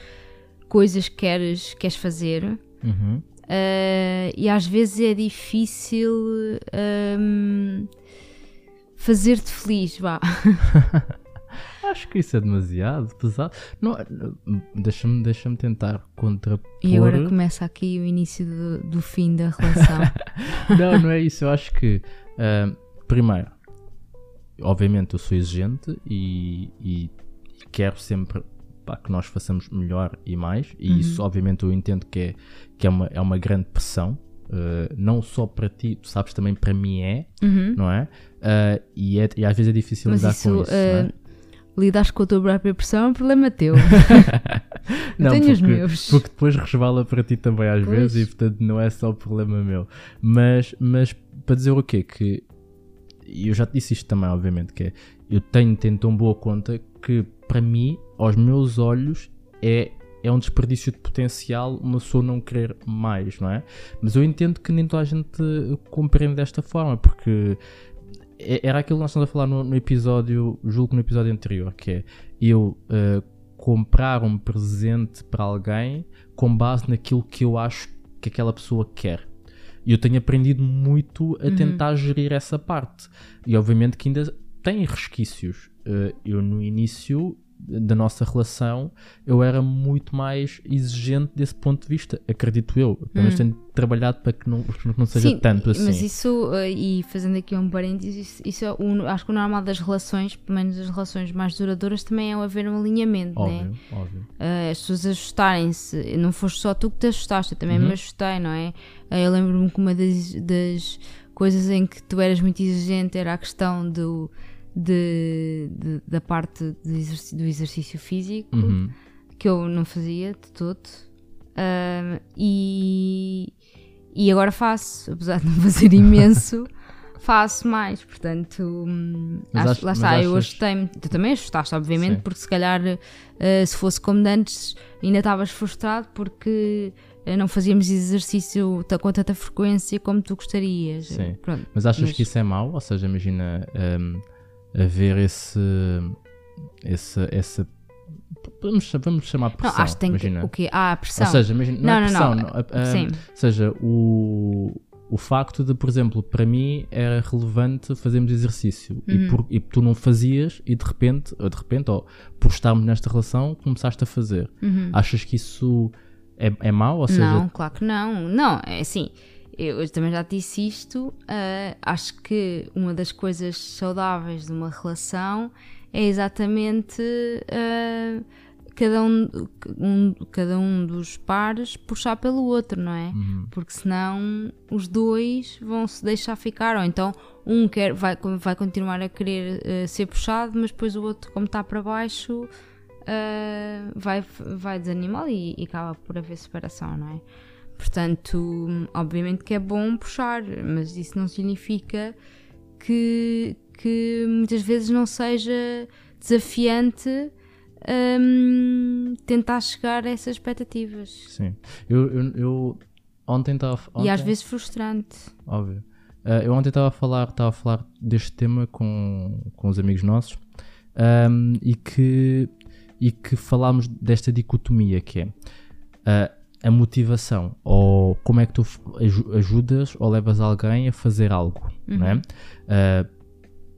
coisas que queres, queres fazer Uhum. Ah, e às vezes é difícil ahm, fazer-te feliz, vá. Acho que isso é demasiado pesado. Não, deixa-me deixa tentar contrapor. E agora começa aqui o início do, do fim da relação. Não, não é isso. Eu acho que, ah, primeiro, obviamente, eu sou exigente e, e quero sempre pá, que nós façamos melhor e mais, e Uhum. isso, obviamente, eu entendo que é, que é, uma, é uma grande pressão. uh, não só para ti, tu sabes também para mim é, Uhum. não é? Uh, e, é e às vezes é difícil Mas lidar isso, com isso. não é? uh, lidares com a tua própria pressão é um problema teu. Não, tenho os porque, meus. porque depois resvala para ti também às Pois. vezes e portanto não é só problema meu. Mas, mas para dizer o quê? Que e eu já te disse isto também, obviamente, que é eu tenho, tenho tão boa conta que para mim, aos meus olhos, é, é um desperdício de potencial uma pessoa não querer mais, não é? Mas eu entendo que nem toda a gente compreende desta forma, porque é- era aquilo que nós estamos a falar no, no episódio, julgo que no episódio anterior, que é eu uh, comprar um presente para alguém com base naquilo que eu acho que aquela pessoa quer. E eu tenho aprendido muito a tentar gerir essa parte. E obviamente que ainda tem resquícios. Uh, eu no início da nossa relação eu era muito mais exigente desse ponto de vista, acredito eu. Pelo menos tenho trabalhado para que não, que não seja Sim, tanto assim. Mas isso, uh, e fazendo aqui um parênteses, isso, isso é o- acho que o normal das relações, pelo menos as relações mais duradouras, também é haver um alinhamento, né? Óbvio, óbvio. Uh, as pessoas ajustarem-se. Não foste só tu que te ajustaste, eu também Uhum. me ajustei, não é? Uh, eu lembro-me que uma das, das coisas em que tu eras muito exigente era a questão do, de, de- da parte do exercício, do exercício físico, Uhum. que eu não fazia de todo. Um, e, e agora faço, apesar de não fazer imenso, faço mais. Portanto, hum, acho- ach- lá está, eu achas- ajustei-me. Tu também ajustaste, obviamente, Sim. porque se calhar uh, se fosse como de antes, ainda estavas frustrado porque uh, não fazíamos exercício com tanta frequência como tu gostarias. Sim. Pronto. Mas achas Mas- que isso é mau? Ou seja, imagina hum, haver esse, esse, essa. Vamos, vamos chamar Não, pressão. acho que tem imagina. que. O quê? Ah, a pressão. Ou seja, imagina, não, Não, é não, pressão, não. não, a- a- Sim. Ou seja, o, o facto de, por exemplo, para mim era relevante fazermos exercício Uhum. e, por, e tu não fazias e de repente, ou de repente, ou por estarmos nesta relação, começaste a fazer. Achas que isso é, é mau? Ou seja, Uhum. Não, claro que não. Não, é assim. Eu, eu também já disse isto. ah, acho que uma das coisas saudáveis de uma relação é exatamente ah, cada, um, um- cada um dos pares puxar pelo outro, não é? Uhum. Porque senão os dois vão se deixar ficar. Ou então um quer, vai, vai continuar a querer ah, ser puxado, mas depois o outro, como está para baixo, vai, vai desanimar e, e acaba por haver separação, não é? Portanto, obviamente que é bom puxar, mas isso não significa que, que muitas vezes não seja desafiante hum, tentar chegar a essas expectativas. sim. Eu, eu, eu ontem estava. E às vezes frustrante. Óbvio. Ah, eu ontem estava a falar, estava a falar deste tema com, com os amigos nossos ahm, e, que, e que falámos desta dicotomia que é ah, a motivação ou como é que tu ajudas ou levas alguém a fazer algo, não é? Ah,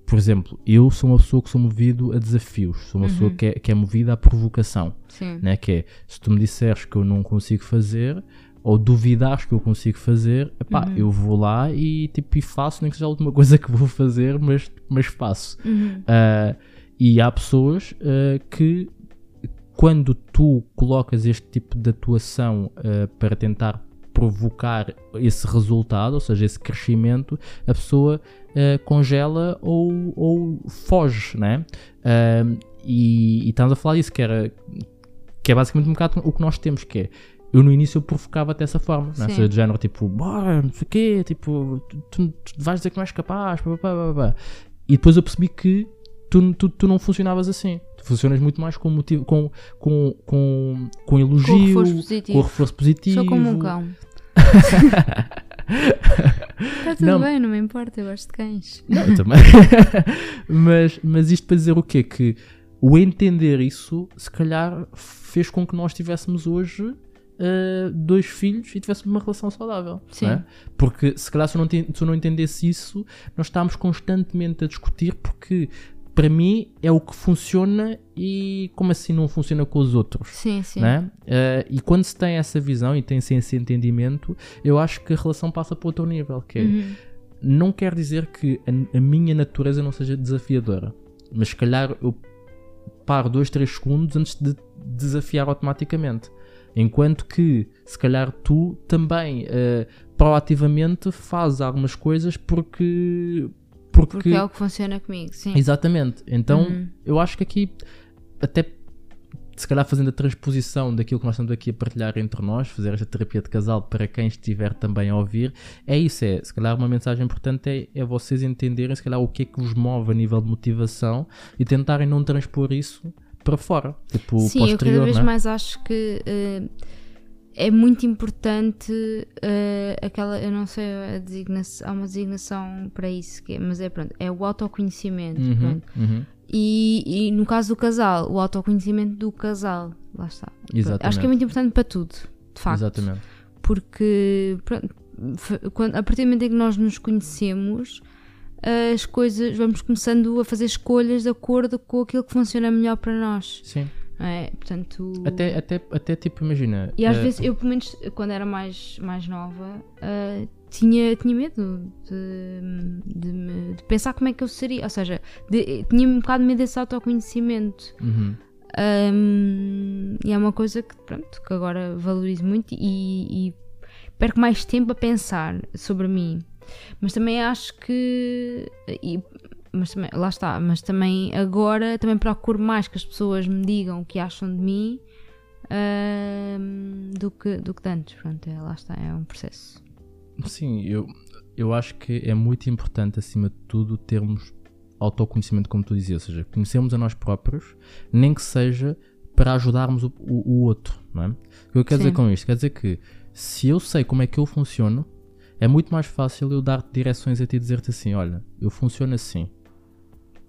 por exemplo, eu sou uma pessoa que sou movido a desafios, sou uma pessoa que é, que é movida à provocação Sim. né? Que é, se tu me disseres que eu não consigo fazer, ou duvidares que eu consigo fazer, epá, eu vou lá e tipo, e faço, nem que seja a última coisa que vou fazer, mas, mas faço. Ah, e há pessoas ah, que quando tu colocas este tipo de atuação ah, para tentar provocar esse resultado, ou seja, esse crescimento, a pessoa ah, congela ou, ou foge, né? Ah, e, e estamos a falar disso, que era que é basicamente um bocado o que nós temos, que é eu no início eu provocava dessa forma, é? Sim. seja, de género tipo, bora, não sei o quê, tipo, tu, tu- tu vais dizer que não és capaz, pá, pá, pá, pá. e depois eu percebi que tu, tu, tu não funcionavas assim, funcionas muito mais com motivo, com, com, com, com elogio, Com reforço positivo. com reforço positivo. Sou como um cão. Está tudo Não. bem, não me importa, eu gosto de cães. Não, eu também. mas, mas isto para dizer o quê? Que o entender isso, se calhar, fez com que nós tivéssemos hoje uh, dois filhos e tivéssemos uma relação saudável. Sim. não é? Porque se calhar se eu, não, se eu não entendesse isso, nós estávamos constantemente a discutir porque para mim é o que funciona e como assim não funciona com os outros? Sim, sim. né? Eh, e quando se tem essa visão e tem-se esse entendimento, eu acho que a relação passa para outro nível, que é, Uhum. não quer dizer que a, a minha natureza não seja desafiadora, mas se calhar eu paro 2, 3 segundos antes de desafiar automaticamente. Enquanto que, se calhar, tu também uh, proativamente fazes algumas coisas porque. Porque, porque é o que funciona comigo, sim. Exatamente. Então, uhum. eu acho que aqui, até se calhar fazendo a transposição daquilo que nós estamos aqui a partilhar entre nós, fazer esta terapia de casal para quem estiver também a ouvir, é isso, é, se calhar uma mensagem importante é, é vocês entenderem se calhar o que é que vos move a nível de motivação e tentarem não transpor isso para fora, tipo Sim, para o exterior, eu cada vez é? mais acho que uh, é muito importante uh, aquela, eu não sei, a designação, há uma designação para isso, que é, mas é pronto, é o autoconhecimento. Uhum, uhum. E, e, no caso do casal, o autoconhecimento do casal, lá está. Exatamente. Acho que é muito importante para tudo, de facto. Exatamente. Porque pronto, a partir do momento em que nós nos conhecemos, as coisas, vamos começando a fazer escolhas de acordo com aquilo que funciona melhor para nós. Sim. É, portanto... até, até, até tipo, imagina. E às uh... vezes, eu pelo menos quando era mais, mais nova, uh, tinha, tinha medo de, de, de, pensar como é que eu seria. Ou seja, de, tinha um bocado de medo desse autoconhecimento. Uhum. Um, e é uma coisa que, pronto, que agora valorizo muito e, e perco mais tempo a pensar sobre mim. Mas também acho que. E, mas também, lá está, mas também agora também procuro mais que as pessoas me digam o que acham de mim uh, do, que, do que antes. Pronto, é, lá está, é um processo. Sim, eu, eu acho que é muito importante, acima de tudo, termos autoconhecimento, como tu dizias, ou seja, conhecermos a nós próprios, nem que seja para ajudarmos o, o, o outro, não é? O que eu quero Sim. dizer com isto? Quer dizer que se eu sei como é que eu funciono, é muito mais fácil eu dar-te direções a ti e dizer-te assim: olha, eu funciono assim.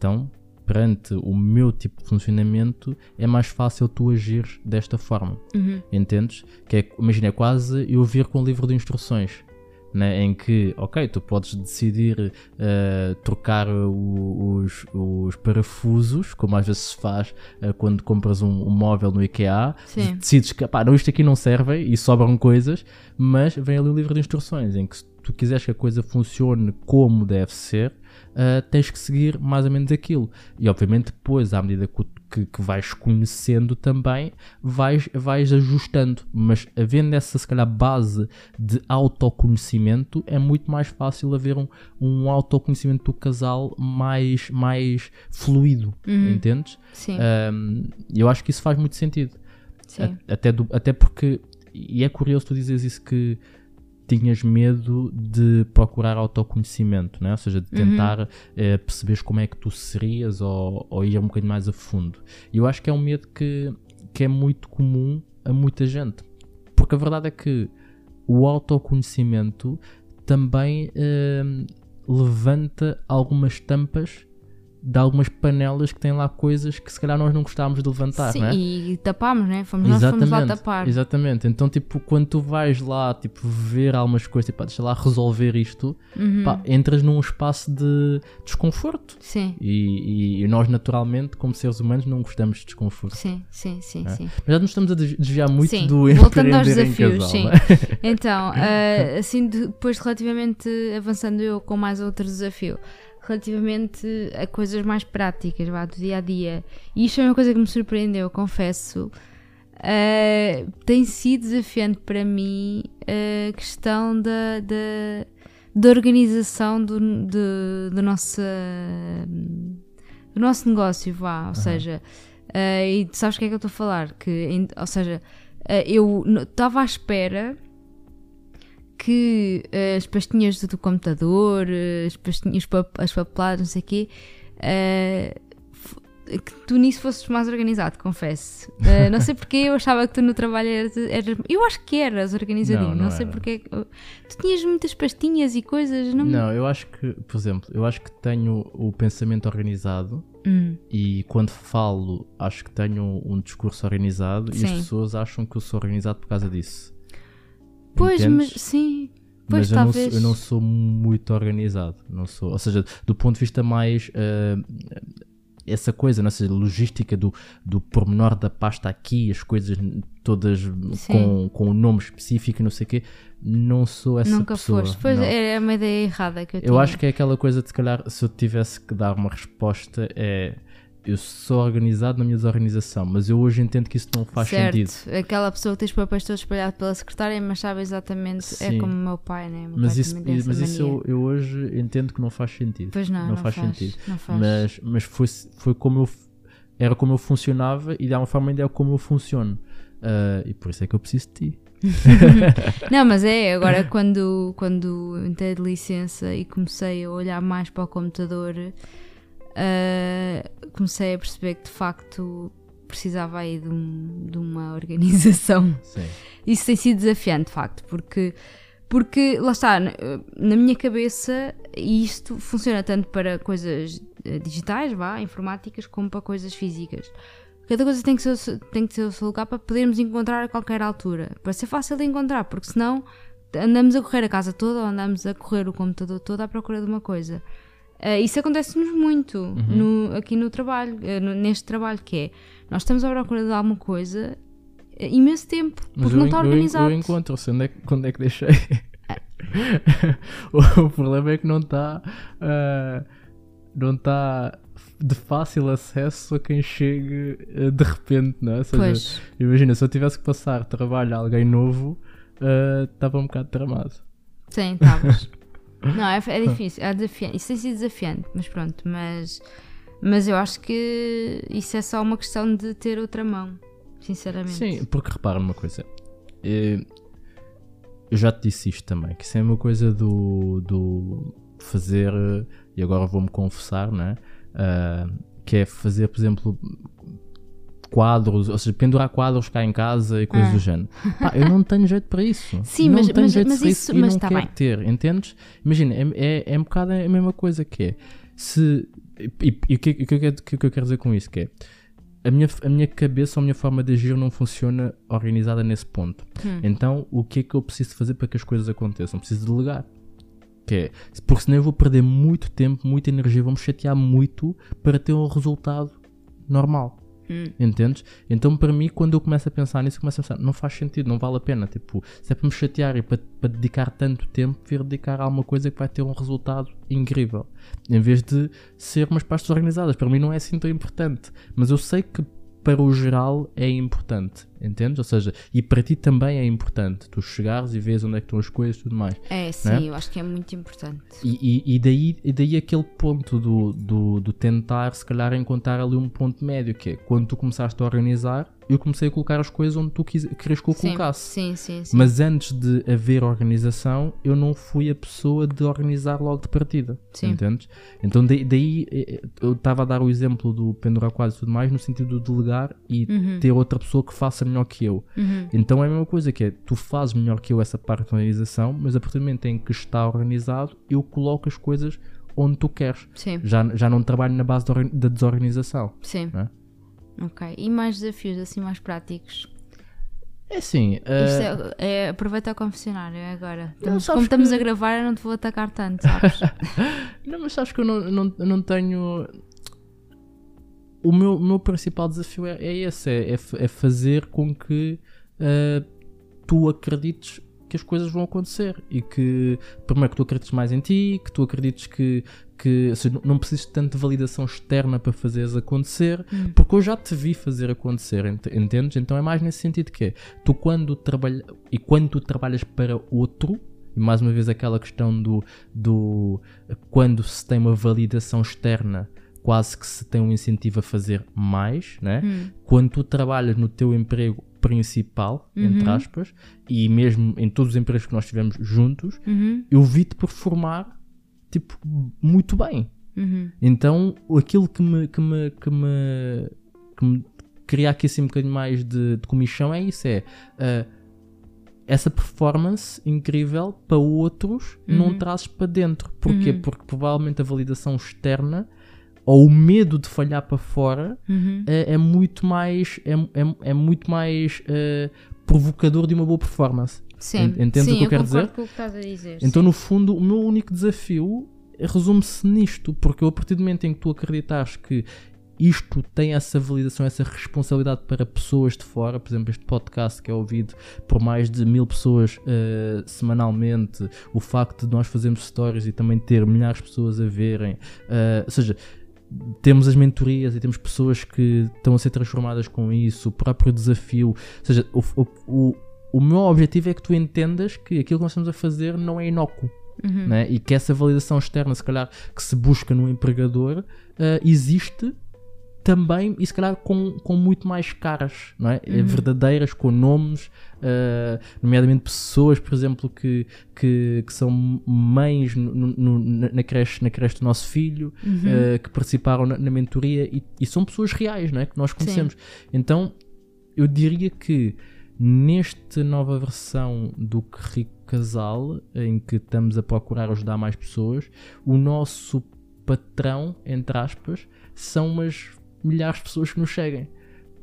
Então, perante o meu tipo de funcionamento, é mais fácil tu agir desta forma. Uhum. Entendes? Que é, imagina, é quase eu vir com um livro de instruções. Né, em que, ok, tu podes decidir uh, trocar o, os, os, parafusos, como às vezes se faz uh, quando compras um, um, móvel no IKEA, Sim. decides que pá, não, isto aqui não serve e sobram coisas, mas vem ali o livro de instruções em que se tu quiseres que a coisa funcione como deve ser, uh, tens que seguir mais ou menos aquilo. E obviamente depois, à medida que, que, que, vais conhecendo também, vais, vais ajustando. Mas havendo essa, se calhar, base de autoconhecimento, é muito mais fácil haver um, um autoconhecimento do casal mais, mais fluido, uhum. entendes? Sim. Um, eu acho que isso faz muito sentido. Sim. Até, do, até porque, e é curioso tu dizes isso que tinhas medo de procurar autoconhecimento, né? ou seja, de uhum. tentar uhum. eh, perceberes como é que tu serias ou, ou ir um bocadinho mais a fundo. E eu acho que é um medo que, que é muito comum a muita gente, porque a verdade é que o autoconhecimento também eh, levanta algumas tampas de algumas panelas que têm lá coisas que se calhar nós não gostávamos de levantar, Sim, é? e tapámos, né? Fomos nós fomos lá tapar. Exatamente. Então, tipo, quando tu vais lá, tipo, ver algumas coisas, tipo, deixa lá resolver isto, uhum. pá, entras num espaço de desconforto. Sim. E, e, nós, naturalmente, como seres humanos, não gostamos de desconforto. Sim, sim, sim, é? sim. Mas já nos estamos a desviar muito sim. do Voltando aos desafios, casal, sim. É? Então, uh, assim, depois relativamente avançando eu com mais outro desafio relativamente a coisas mais práticas vá, do dia a dia. E isto é uma coisa que me surpreendeu, confesso. Uh, tem sido desafiante para mim a questão da, da, da organização do, do, do, nosso, do nosso negócio, vá. Ou uhum. seja, uh, e sabes o que é que eu estou a falar? Que, ou seja, eu estava à espera que uh, as pastinhas do, computador, uh, as pastinhas, as papeladas, não sei o quê, uh, que tu nisso fosses mais organizado, confesso. Uh, não sei porque eu achava que tu no trabalho eras. eras eu acho que eras organizadinho, não, não, não sei porque. Tu tinhas muitas pastinhas e coisas, não Não, eu acho que, por exemplo, eu acho que tenho o pensamento organizado hum. e quando falo, acho que tenho um discurso organizado Sim. e as pessoas acham que eu sou organizado por causa disso. Pois, Entendes? mas sim. Pois, mas eu talvez. não, sou, eu não sou muito organizado. Não sou, ou seja, do ponto de vista mais uh, essa coisa, não seja, logística do, do pormenor da pasta aqui, as coisas todas com, com um nome específico e não sei o quê, não sou essa Nunca pessoa. foste. Pois não. é uma ideia errada que eu, Eu tinha. acho que é aquela coisa de se calhar, se eu tivesse que dar uma resposta, é eu sou organizado na minha desorganização, mas eu hoje entendo que isso não faz certo. sentido. Aquela pessoa que tem os papéis todos espalhados pela secretária, mas sabe exatamente. É Sim. como o meu pai, né? Meu Mas pai isso, mas isso eu, eu hoje entendo que não faz sentido. Pois não, não não, faz faz, sentido. Não faz. Mas, mas foi, foi como eu era como eu funcionava e de alguma forma ainda é como eu funciono. Ah, e por isso é que eu preciso de ti. Não, mas é, agora quando, quando entrei de licença e comecei a olhar mais para o computador, ah, comecei a perceber que de facto precisava aí de, um- de uma organização. Sim. Isso tem sido desafiante, de facto, porque, porque lá está, na, minha cabeça, e isto funciona tanto para coisas eh, digitais, vá, informáticas, como para coisas físicas. Cada coisa tem que, ser, tem que ter o seu lugar para podermos encontrar a qualquer altura, para ser fácil de encontrar, porque senão andamos a correr a casa toda ou andamos a correr o computador todo à procura de uma coisa. Eh, isso acontece-nos muito no- aqui no trabalho, eh, no- neste trabalho, que é nós estamos à procura de alguma coisa eh, imenso tempo, porque não está organizado. eu encontro, sei onde é, quando é que deixei. o, o problema é que não está. não está de fácil acesso a quem chegue de repente, não é? Ou seja, Pois, Imagina, se eu tivesse que passar trabalho a alguém novo, estava um bocado tramado. sim, estavas. não, é, é difícil, é desafiante. Isso tem sido desafiante, mas pronto, mas, mas eu acho que isso é só uma questão de ter outra mão, sinceramente. Sim, porque repara numa coisa. eh, Eu já te disse isto também, que isso é uma coisa do, do fazer, eh, e agora vou-me confessar, né? Ah, que é fazer, por exemplo, quadros, ou seja, pendurar quadros cá em casa e coisas Ah. do género. Pá, eu não tenho jeito para isso. Sim, não mas- tenho mas- jeito mas para isso- isso, e não tá quero bem. ter, entendes? Imagina, é, é, é um bocado a mesma coisa que é. Se, e, o que, que, eu quero- o que eu quero dizer com isso? Que é a minha, a minha cabeça ou a minha forma de agir não funciona organizada nesse ponto. Hum. Então, o que é que eu preciso fazer para que as coisas aconteçam? Preciso delegar. Que é, porque senão eu vou perder muito tempo, muita energia, vou-me chatear muito para ter um resultado normal. Hum. Entendes? Então, para mim, quando eu começo a pensar nisso, começo a pensar, não faz sentido, não vale a pena. Tipo, se é para me chatear e para, para dedicar tanto tempo, vir dedicar a alguma coisa que vai ter um resultado incrível. Em vez de ser umas pastas organizadas. Para mim não é assim tão importante. Mas eu sei que para o geral é importante. Entendes? Ou seja, e para ti também é importante. Tu chegares e vês onde é que estão as coisas e tudo mais. É, sim, Né? eu acho que é muito importante. E, e- e daí, e daí aquele ponto do, do, do tentar, se calhar, encontrar ali um ponto médio, que é quando tu começaste a organizar, eu comecei a colocar as coisas onde tu quis, querias que eu Sim, colocasse. sim, sim, sim. Mas antes de haver organização, eu não fui a pessoa de organizar logo de partida. Sim. Entendes? Então daí, daí, eh, eu estava a dar o exemplo do pendurar quadros e tudo mais, no sentido de delegar e Uhum. ter outra pessoa que faça melhor que eu. Uhum. Então é a mesma coisa que é, tu fazes melhor que eu essa parte da organização, mas a partir do momento em que está organizado, eu coloco as coisas onde tu queres. Sim, Já, já não trabalho na base da orga- da desorganização. sim. Né? Ok. E mais desafios, assim, mais práticos? É assim, eh, Isto é, é, aproveita o confessionário é agora. Estamos- sabes como estamos que- a gravar, eu não te vou atacar tanto, sabes? Não, mas acho que eu não, não, não tenho. O meu, meu principal desafio é, é esse: é, é é fazer com que ah, tu acredites que as coisas vão acontecer e que, primeiro, que tu acredites mais em ti, que tu acredites que, que não- não precisas de tanta validação externa para fazeres acontecer, Hum. porque eu já te vi fazer acontecer, ent- entendes? Então é mais nesse sentido que é, tu quando trabalhas, e quando tu trabalhas para outro, e mais uma vez aquela questão do, do quando se tem uma validação externa, quase que se tem um incentivo a fazer mais, né? Hum. Quando tu trabalhas no teu emprego principal, entre Uhum. aspas, e mesmo em todos os empregos que nós tivemos juntos, Uhum. eu vi-te performar, tipo, muito bem. Uhum. Então, aquilo que me, que me, que me, que me cria aqui assim um bocadinho mais de, de comichão é isso, é ah, essa performance incrível para outros não Uhum. trazes para dentro. Porquê? Uhum. Porque provavelmente a validação externa ou o medo de falhar para fora Uhum. é, é muito mais é, é, é muito mais ah, provocador de uma boa performance. Sim, En- entendes sim, o que eu quero concordo dizer? com o que estás a dizer. Então, sim. no fundo, o meu único desafio resume-se nisto, porque eu, a partir do momento em que tu acreditas que isto tem essa validação, essa responsabilidade para pessoas de fora, por exemplo, este podcast que é ouvido por mais de mil pessoas uh, semanalmente, o facto de nós fazermos stories e também ter milhares de pessoas a verem, uh, ou seja, temos as mentorias e temos pessoas que estão a ser transformadas com isso, o próprio desafio, ou seja, o, o, o meu objetivo é que tu entendas que aquilo que nós estamos a fazer não é inócuo. Uhum. Né? E que essa validação externa, se calhar, que se busca no empregador, uh, existe também e se calhar com, com muito mais caras, não é? Uhum. Verdadeiras, com nomes, uh, nomeadamente pessoas, por exemplo, que, que, que são mães no, no, na, creche, na creche do nosso filho, uhum. uh, que participaram na, na mentoria e, e, são pessoas reais, não é? Que nós conhecemos. Sim. Então, eu diria que nesta nova versão do Rico Casal, em que estamos a procurar ajudar mais pessoas, o nosso patrão, entre aspas, são umas milhares de pessoas que nos seguem.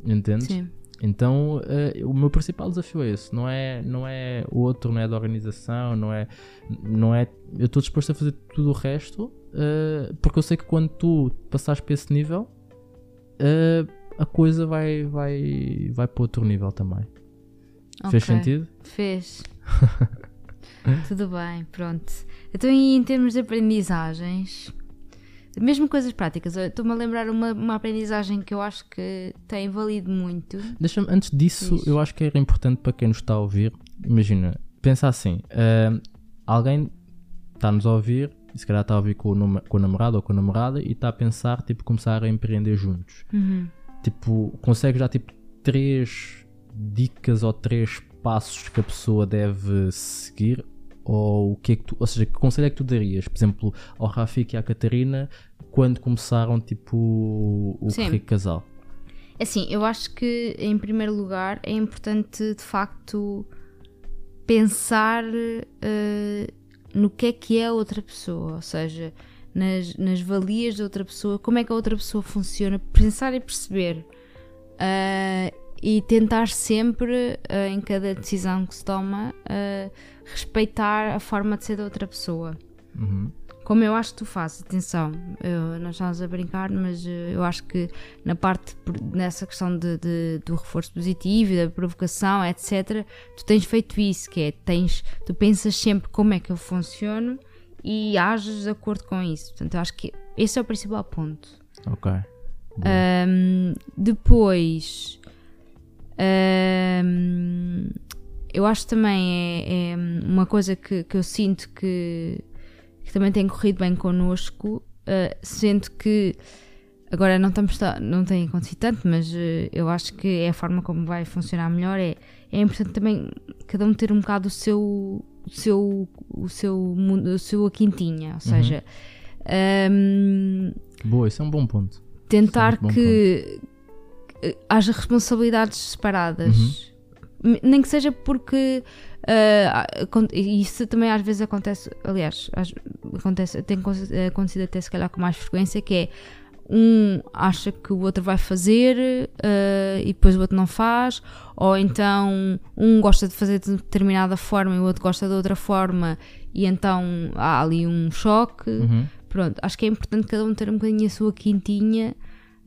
Entendes? Sim. Então, uh, o meu principal desafio é esse. Não é, não é outro, não é da organização, não é. Não é eu estou disposto a fazer tudo o resto, uh, porque eu sei que quando tu passares para esse nível, uh, a coisa vai, vai, vai para outro nível também. Okay. Fez sentido? Fez. tudo bem, pronto. Então, em termos de aprendizagens, mesmo coisas práticas, estou-me a lembrar uma, uma aprendizagem que eu acho que tem valido muito. Deixa-me, antes disso, Isso. eu acho que era importante para quem nos está a ouvir. Imagina, pensa assim: uh, alguém está-nos a ouvir, e se calhar está a ouvir com o, com o namorado ou com a namorada, e está a pensar, tipo, começar a empreender juntos. Uhum. Tipo, consegue já, tipo, três dicas ou três passos que a pessoa deve seguir ou o que é que tu, ou seja, que conselho é que tu darias, por exemplo, ao Rafik e à Catarina quando começaram tipo o Sim. rico casal? É assim, eu acho que em primeiro lugar é importante de facto pensar uh, no que é que é a outra pessoa, ou seja, nas, nas valias da outra pessoa, como é que a outra pessoa funciona, pensar e perceber. Uh, e tentar sempre, uh, em cada decisão que se toma, uh, respeitar a forma de ser da outra pessoa. Uhum. Como eu acho que tu fazes, atenção, eu, nós estamos a brincar, mas uh, eu acho que na parte, nessa questão de, de, do reforço positivo, da provocação, etc., tu tens feito isso, que é, tens, tu pensas sempre como é que eu funciono e ages de acordo com isso. Portanto, eu acho que esse é o principal ponto. Ok. Um, depois eu acho também é, é uma coisa que, que eu sinto que, que, também tem corrido bem connosco, uh, sendo que agora não estamos não tem acontecido tanto, mas uh, eu acho que é a forma como vai funcionar melhor. É, é importante também cada um ter um bocado o seu o seu o seu o seu a quintinha, ou uhum. seja, um, boa, isso é um bom ponto. Tentar é um que, ponto haja responsabilidades separadas. Uhum. Nem que seja porque uh, isso também às vezes acontece, aliás, acontece, tem acontecido até se calhar com mais frequência, que é um acha que o outro vai fazer uh, e depois o outro não faz, ou então um gosta de fazer de determinada forma e o outro gosta de outra forma, e então há ali um choque. Uhum. Pronto, acho que é importante cada um ter um bocadinho a sua quintinha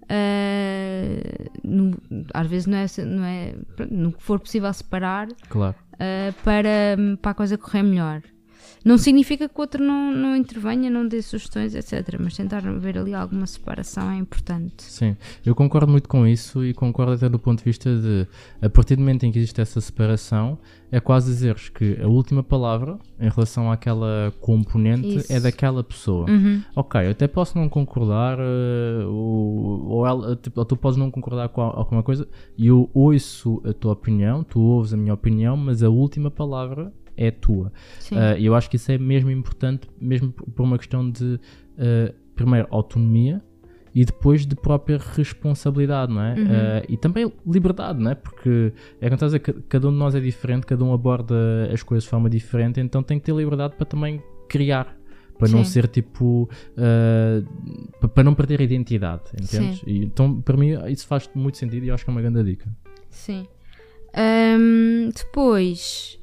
Uh, no, às vezes não é, não é no que for possível separar claro. uh, para, para a coisa correr melhor. Não significa que o outro não, não intervenha, não dê sugestões, etc. Mas tentar ver ali alguma separação é importante. Sim, eu concordo muito com isso e concordo até do ponto de vista de, a partir do momento em que existe essa separação, é quase dizeres que a última palavra em relação àquela componente isso. é daquela pessoa. Uhum. Ok, eu até posso não concordar, uh, ou, ou, ela, tipo, ou tu podes não concordar com alguma coisa, e eu ouço a tua opinião, tu ouves a minha opinião, mas a última palavra é tua. Uh, e eu acho que isso é mesmo importante, mesmo por uma questão de, uh, primeiro, autonomia e depois de própria responsabilidade, não é? Uhum. Uh, e também liberdade, não é? Porque é que dizer, cada um de nós é diferente, cada um aborda as coisas de forma diferente, então tem que ter liberdade para também criar. Para Sim. não ser tipo. Uh, para não perder a identidade, entendes? E, então, para mim, isso faz muito sentido e eu acho que é uma grande dica. Sim. Um, depois,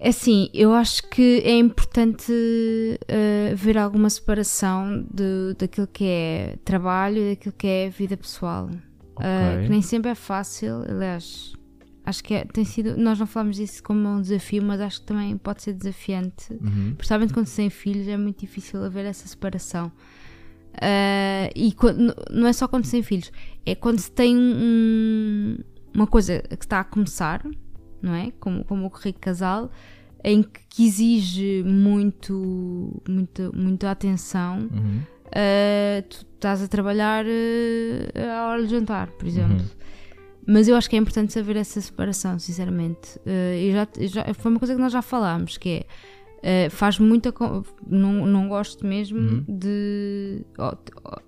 assim, eu acho que é importante uh, ver alguma separação de, daquilo que é trabalho e daquilo que é vida pessoal. Ok. Uh, que nem sempre é fácil, aliás, acho que é- tem sido. Nós não falamos disso como um desafio, mas acho que também pode ser desafiante. Uhum. Principalmente quando se tem filhos, é muito difícil haver essa separação. Uh, e quando- não é só quando se tem filhos, é quando se tem um- uma coisa que está a começar, não é? Como, como o rico casal, em que, que exige muito, muito, muita atenção. Uhum. Uh, tu estás a trabalhar uh, à hora de jantar, por exemplo. Uhum. Mas eu acho que é importante saber essa separação, sinceramente. Uh, já, já- foi uma coisa que nós já falámos, que é uh, faz muita. Não, não gosto mesmo Uhum. de. oh, oh,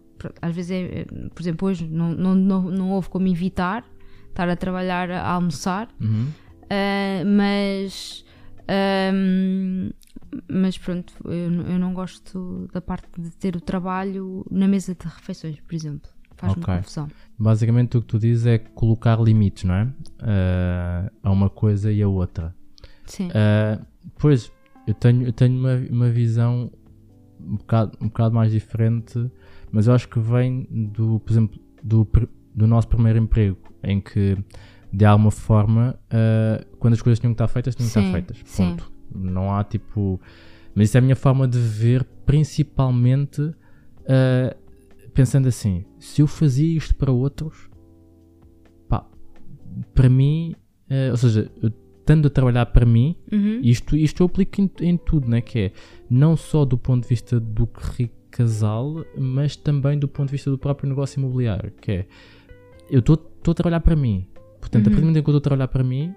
às vezes, é, é, por exemplo, hoje não, não, não, não houve como evitar estar a trabalhar a almoçar, Uhum. Uh, mas. um, mas pronto, eu, não- eu não gosto da parte de ter o trabalho na mesa de refeições, por exemplo. Faz-me Ok. confusão. Basicamente o que tu dizes é colocar limites, não é? Ah, a uma coisa e a outra. Sim. Ah, pois, eu tenho, eu tenho uma, uma visão um bocado, um bocado mais diferente, mas eu acho que vem do, por exemplo, do, do nosso primeiro emprego, em que de alguma forma, ah, quando as coisas tinham que estar feitas, tinham que Sim, estar feitas. sim. Ponto. Não há tipo. Mas isso é a minha forma de ver, principalmente ah, pensando assim: se eu fazia isto para outros, pá, para mim, ah, ou seja, eu estando a trabalhar para mim, Uhum. isto, isto eu aplico em, em tudo, né? que é não só do ponto de vista do rico casal, mas também do ponto de vista do próprio negócio imobiliário, que é eu estou a trabalhar para mim, portanto, a Uhum. partir do momento em que eu estou a trabalhar para mim,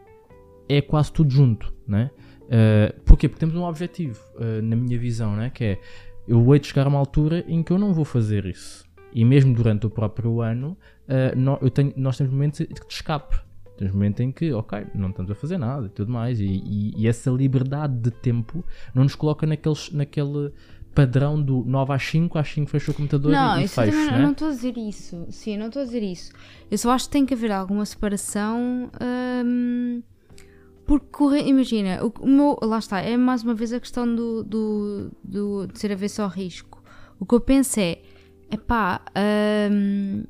é quase tudo junto, né? Uh, porquê? Porque temos um objetivo, uh, na minha visão, né? que é eu hei de chegar a uma altura em que eu não vou fazer isso. E mesmo durante o próprio ano, uh, nó- eu tenho- nós temos momentos de escape. Temos momentos em que, ok, não estamos a fazer nada e tudo mais. E, e- e essa liberdade de tempo não nos coloca naqueles, naquele padrão do 9 às 5, às 5 fecho o computador Não, e, e isso eu fecho, também não- né? eu não estou a dizer isso. Sim, eu não estou a dizer isso. Eu só acho que tem que haver alguma separação. hum, porque, imagina, o, meu, lá está, é mais uma vez a questão do, do, do- de ser a ver só risco. O que eu penso é, epá, hum,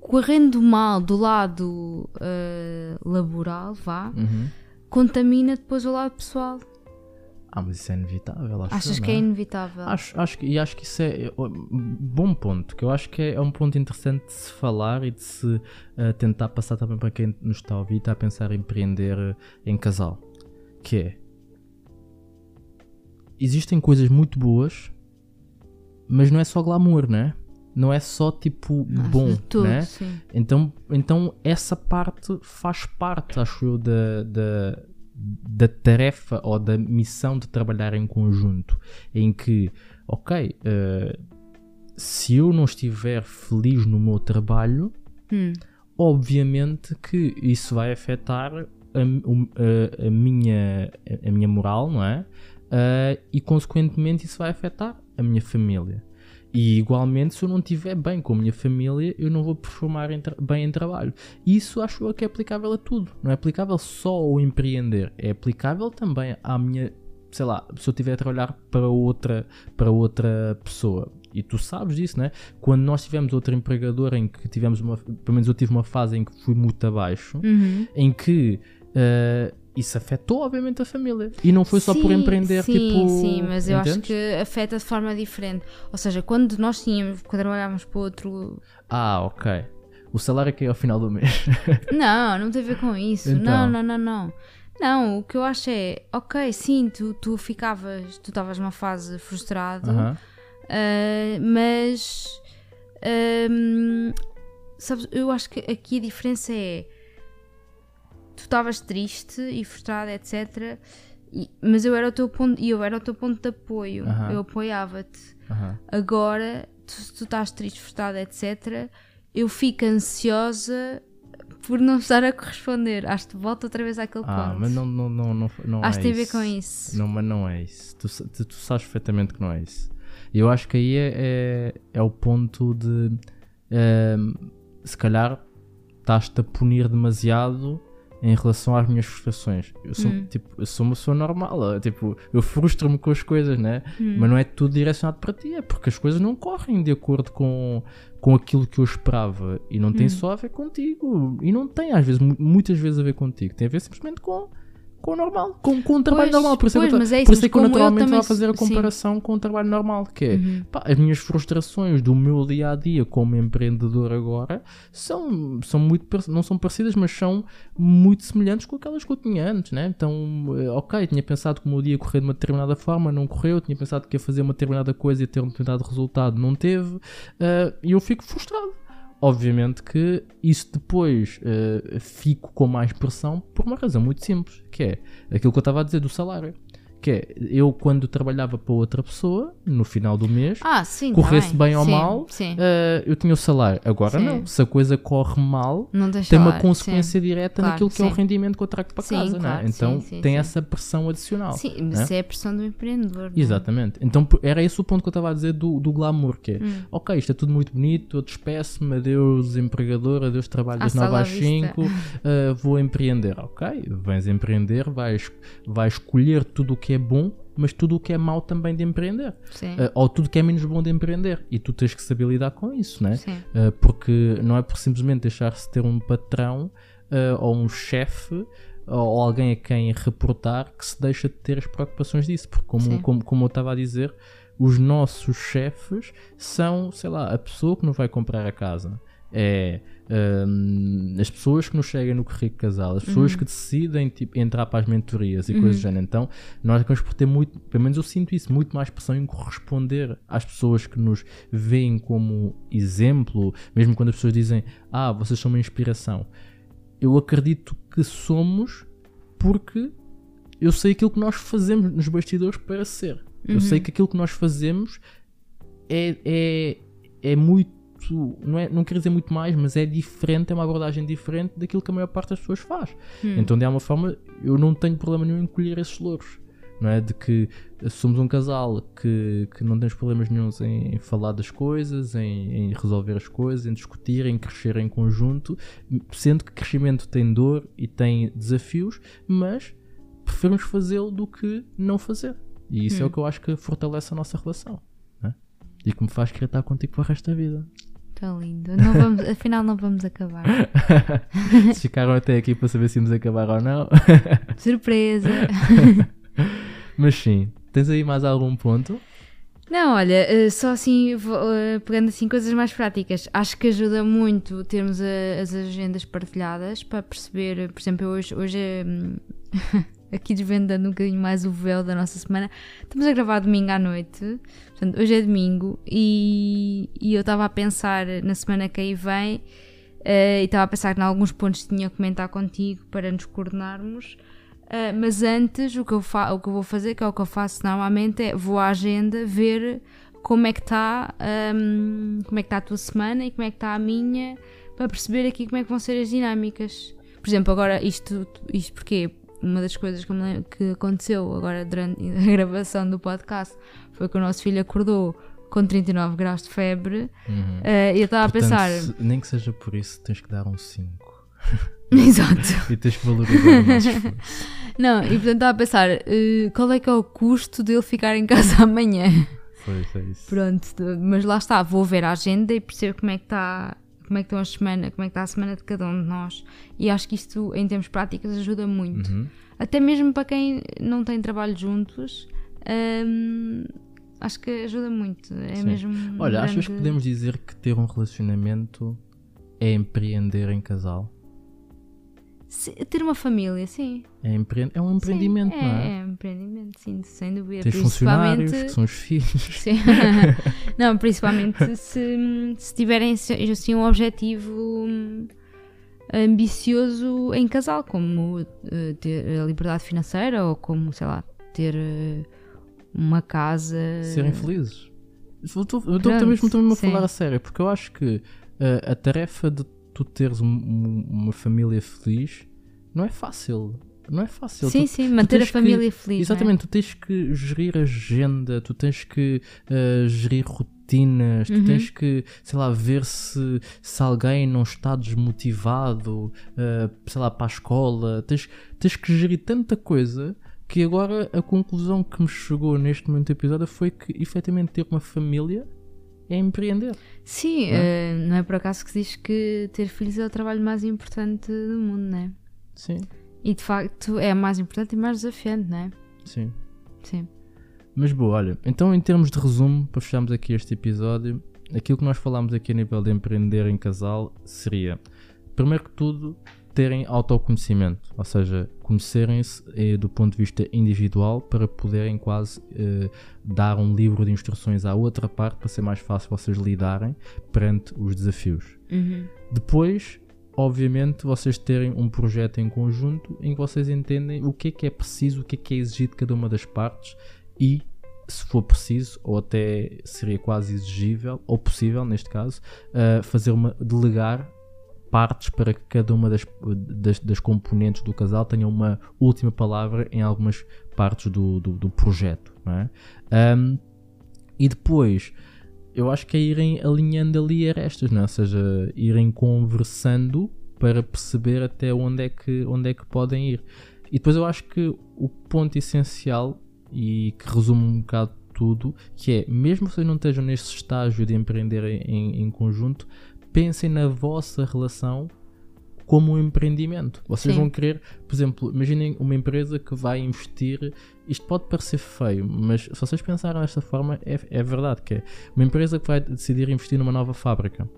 correndo mal do lado ah, laboral, vá, Uhum. contamina depois o lado pessoal. Ah, mas isso é inevitável, acho Achas que é não inevitável? Acho, acho que, e acho que isso é, é um bom ponto, que eu acho que é, é um ponto interessante de se falar e de se eh, tentar passar também para quem nos está a ouvir e está a pensar em empreender eh, em casal. Que é, existem coisas muito boas, mas não é só glamour, né? Não é só tipo Acho bom, tudo, né? sim. Então, então essa parte faz parte, acho eu, da, da, da tarefa ou da missão de trabalhar em conjunto. Em que, ok, eh, se eu não estiver feliz no meu trabalho, Hum. obviamente que isso vai afetar a, a- a minha, a minha moral, não é? Ah, e consequentemente isso vai afetar a minha família. E igualmente, se eu não estiver bem com a minha família, eu não vou performar em bem em trabalho. Isso acho eu que é aplicável a tudo. Não é aplicável só ao empreender, é aplicável também à minha, sei lá, se eu estiver a trabalhar para outra, para outra pessoa. E tu sabes disso, né? Quando nós tivemos outro empregador em que tivemos uma, pelo menos eu tive uma fase em que fui muito abaixo, Uhum. em que ah, isso afetou obviamente a família. E não foi só por Sim, empreender, sim, tipo. Sim, mas eu acho entendes? que afeta de forma diferente. Ou seja, quando nós tínhamos, quando trabalhávamos para outro. Ah, ok. O salário é que é ao final do mês. Não, não tem a ver com isso. Então. Não, não, não, não. Não, o que eu acho é, ok, sim, tu, tu ficavas, tu estavas numa fase frustrado, Aham. ah, mas ahm, sabes, eu acho que aqui a diferença é tu estavas triste e frustrado, etc. e- mas eu era o teu ponto, e eu era o teu ponto de apoio. Eu apoiava-te. Agora, tu, se tu estás triste, frustrada, etc., eu fico ansiosa por não estar a corresponder. Acho que volta outra vez àquele Ah, ponto. mas não, não, não, não, não Acho é tem a ver com isso. Não, mas não é isso. Tu, tu, tu sabes perfeitamente que não é isso. Eu acho que aí é, é, é o ponto de ehm, se calhar estás-te a punir demasiado em relação às minhas frustrações. Eu sou, Hum. tipo, eu sou uma pessoa normal, tipo, eu frustro-me com as coisas, né? Hum. Mas não é tudo direcionado para ti, é porque as coisas não correm de acordo com, com aquilo que eu esperava. E não tem Hum. só a ver contigo. E não tem, às vezes, mu- muitas vezes a ver contigo. Tem a ver simplesmente com, com o normal, com, com o trabalho Pois, normal. Por isso é que pois, eu, é isso, por isso é que eu naturalmente vou fazer a sou- sim. comparação com o trabalho normal, que é Uhum. pá, as minhas frustrações do meu dia a dia como empreendedor agora são, são muito não são parecidas, mas são muito semelhantes com aquelas que eu tinha antes, né? Então, eh, ok, tinha pensado que o meu dia ia correr de uma determinada forma, não correu, tinha pensado que ia fazer uma determinada coisa e ter um determinado resultado, não teve, eh, e eu fico frustrado. Obviamente que isso depois eh, fico com mais pressão por uma razão muito simples, que é aquilo que eu estava a dizer do salário. Que é, eu quando trabalhava para outra pessoa, no final do mês, Ah, sim. corresse tá bem ou Sim, mal, Sim. eh, eu tinha o salário. Agora não. Se a coisa corre mal, tem uma consequência direta Claro, naquilo que é o rendimento que eu trago para casa. claro, né? Então tem essa pressão adicional. Sim, mas isso é a pressão do empreendedor. é? Exatamente. Então era esse o ponto que eu estava a dizer do, do glamour, que é, Hum. ok, isto é tudo muito bonito, eu despeço-me, adeus empregador, adeus trabalho das Hasta 9 la às vista. 5, uh, vou empreender. Ok, vens empreender, vais, vais escolher tudo o que é bom, mas tudo o que é mau também de empreender. Uh, ou tudo que é menos bom de empreender. E tu tens que saber lidar com isso, né? Uh, porque não é por simplesmente deixar-se ter um patrão uh, ou um chefe ou alguém a quem reportar que se deixa de ter as preocupações disso. Porque, como, Sim. como, como eu estava a dizer, os nossos chefes são, sei lá, a pessoa que nos vai comprar a casa. É hum, as pessoas que nos chegam no currículo casal, as pessoas que decidem tipo, entrar para as mentorias e coisas do género. Então, nós acabamos por ter muito, pelo menos eu sinto isso, muito mais pressão em corresponder às pessoas que nos veem como exemplo, mesmo quando as pessoas dizem, ah, vocês são uma inspiração. Eu acredito que somos porque eu sei aquilo que nós fazemos nos bastidores para ser. Eu sei que aquilo que nós fazemos é, é, é muito. Não, é, não quero dizer muito mais, mas é diferente, é uma abordagem diferente daquilo que a maior parte das pessoas faz. Então, de alguma forma, eu não tenho problema nenhum em colher esses louros. Não é? De que somos um casal que, que não temos problemas nenhums em, em falar das coisas, em, em resolver as coisas, em discutir, em crescer em conjunto, sendo que crescimento tem dor e tem desafios, mas preferimos fazê-lo do que não fazer. E isso é o que eu acho que fortalece a nossa relação. é? E que me faz querer estar contigo para o resto da vida. Está lindo. Não vamos, afinal, não vamos acabar. Se ficaram até aqui para saber se íamos acabar ou não. Surpresa! Mas sim, tens aí mais algum ponto? Não, olha, eh, só assim, eh, pegando assim coisas mais práticas, acho que ajuda muito termos as agendas partilhadas para perceber, por exemplo, hoje, hoje é, hum, aqui desvendando um bocadinho mais o véu da nossa semana, estamos a gravar domingo à noite, portanto, hoje é domingo e, e eu estava a pensar na semana que aí vem eh, e estava a pensar em alguns pontos que tinha a comentar contigo para nos coordenarmos. Uh, mas antes, o que, eu o que eu vou fazer, que é o que eu faço normalmente, é vou à agenda ver como é que está como é que está a tua semana e como é que está a minha, para perceber aqui como é que vão ser as dinâmicas. Por exemplo, agora isto, isto porque uma das coisas que, lembro- que aconteceu agora durante a gravação do podcast foi que o nosso filho acordou com 39 graus de febre Uhum. uh, e eu estava a pensar. se- nem que seja por isso, tens que dar um 5. Exato. E tens que valorizar o nosso esforço. Não, e portanto estava a pensar uh, qual é que é o custo dele ficar em casa amanhã. Foi, foi isso. Pronto, mas lá está, vou ver a agenda e perceber como é que está, como é que estão as semanas, como é que está a semana de cada um de nós. E acho que isto, em termos práticos, ajuda muito. Uhum. Até mesmo para quem não tem trabalho juntos, hum, acho que ajuda muito. É Sim. mesmo. Olha, achas que grande- podemos dizer que ter um relacionamento é empreender em casal? Se- ter uma família, sim. É, empre... é um Sim, empreendimento, não é? É, um empreendimento, sim, sem dúvida. Tens funcionários, que são os filhos. Sim. não, principalmente se, se tiverem assim um objetivo hum, ambicioso em casal, como eh, ter a liberdade financeira ou como, sei lá, ter eh, uma casa. Serem felizes. Eu estou mesmo também a falar a sério, porque eu acho que uh, a tarefa de tu teres um- um- uma família feliz não é fácil. não é fácil. sim, Tu- sim, manter a tens que- família feliz. é? Exatamente, tu tens que gerir agenda, tu tens que eh, gerir rotinas, tu Uhum. tens que, sei lá, ver se, se alguém não está desmotivado, eh, sei lá, para a escola. Tens, tens que gerir tanta coisa que agora a conclusão que me chegou neste momento do episódio foi que efetivamente ter uma família é empreender. Sim, Não eh, não é por acaso que se diz que ter filhos é o trabalho mais importante do mundo, não é? Sim, E de facto é mais importante e mais desafiante, não é? sim. Sim. Mas boa, olha, então em termos de resumo, para fecharmos aqui este episódio, aquilo que nós falámos aqui a nível de empreender em casal seria, primeiro que tudo, terem autoconhecimento, ou seja, conhecerem-se eh, do ponto de vista individual para poderem quase eh, dar um livro de instruções à outra parte para ser mais fácil vocês lidarem perante os desafios. Uhum. Depois, obviamente, vocês terem um projeto em conjunto em que vocês entendem o que é que é preciso, o que é que é exigido de cada uma das partes e, se for preciso, ou até seria quase exigível, ou possível neste caso, uh, fazer uma delegar partes para que cada uma das, das, das componentes do casal tenha uma última palavra em algumas partes do, do, do projeto. É? Um, e depois, eu acho que é irem alinhando ali arestas, não é? ou seja, irem conversando para perceber até onde é, que, onde é que podem ir. E depois eu acho que o ponto essencial e que resume um bocado tudo, que é, mesmo vocês não estejam nesse estágio de empreender em, em conjunto, pensem na vossa relação como um empreendimento. Vocês Sim. vão querer, por exemplo, imaginem uma empresa que vai investir. Isto pode parecer feio, mas se vocês pensarem desta forma, é, é verdade que é uma empresa que vai decidir investir numa nova fábrica.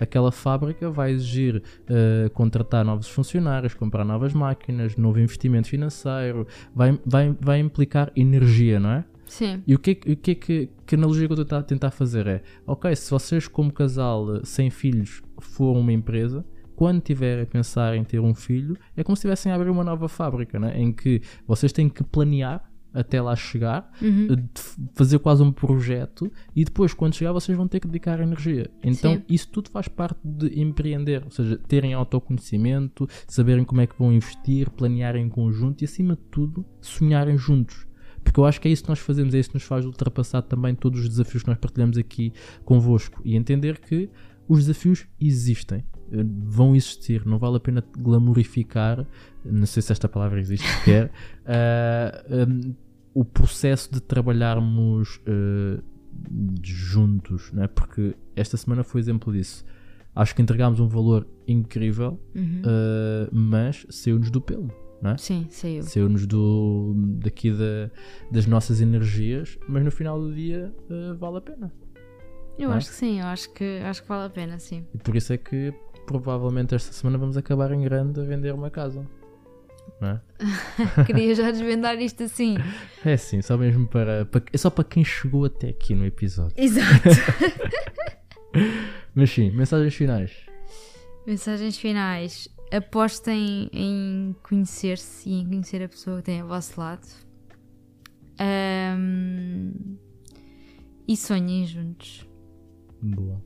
Aquela fábrica vai exigir eh, contratar novos funcionários, comprar novas máquinas, novo investimento financeiro, vai, vai, vai implicar energia, não é? Sim. E o que, é que- o que é que, que analogia que eu estou a tentar fazer é: ok, se vocês, como casal eh, sem filhos, for uma empresa, quando tiverem a pensar em ter um filho, é como se estivessem a abrir uma nova fábrica, né? em que vocês têm que planear até lá chegar, Uhum. eh, fazer quase um projeto e depois, quando chegar, vocês vão ter que dedicar energia. Então, Sim. isso tudo faz parte de empreender, ou seja, terem autoconhecimento, saberem como é que vão investir, planearem em conjunto e, acima de tudo, sonharem juntos. Porque eu acho que é isso que nós fazemos, é isso que nos faz ultrapassar também todos os desafios que nós partilhamos aqui convosco e entender que os desafios existem, eh, vão existir, não vale a pena glamourificar, não sei se esta palavra existe sequer, ah, um, o processo de trabalharmos eh, juntos, não é? porque esta semana foi exemplo disso. Acho que entregámos um valor incrível, Uhum. eh, mas saiu-nos do pelo, não é? Sim, saiu. Saiu-nos do, daqui da, das nossas energias, mas no final do dia eh, vale a pena. Eu é? acho que sim, eu acho que, acho que vale a pena, sim. E por isso é que provavelmente esta semana vamos acabar em grande a vender uma casa. Não é? Queria já desvendar isto assim. É sim, só mesmo para, para- É só para quem chegou até aqui no episódio. Exato. Mas sim, mensagens finais. Mensagens finais. Apostem em conhecer-se e em conhecer a pessoa que tem ao vosso lado. Ahm, E sonhem juntos. Boa.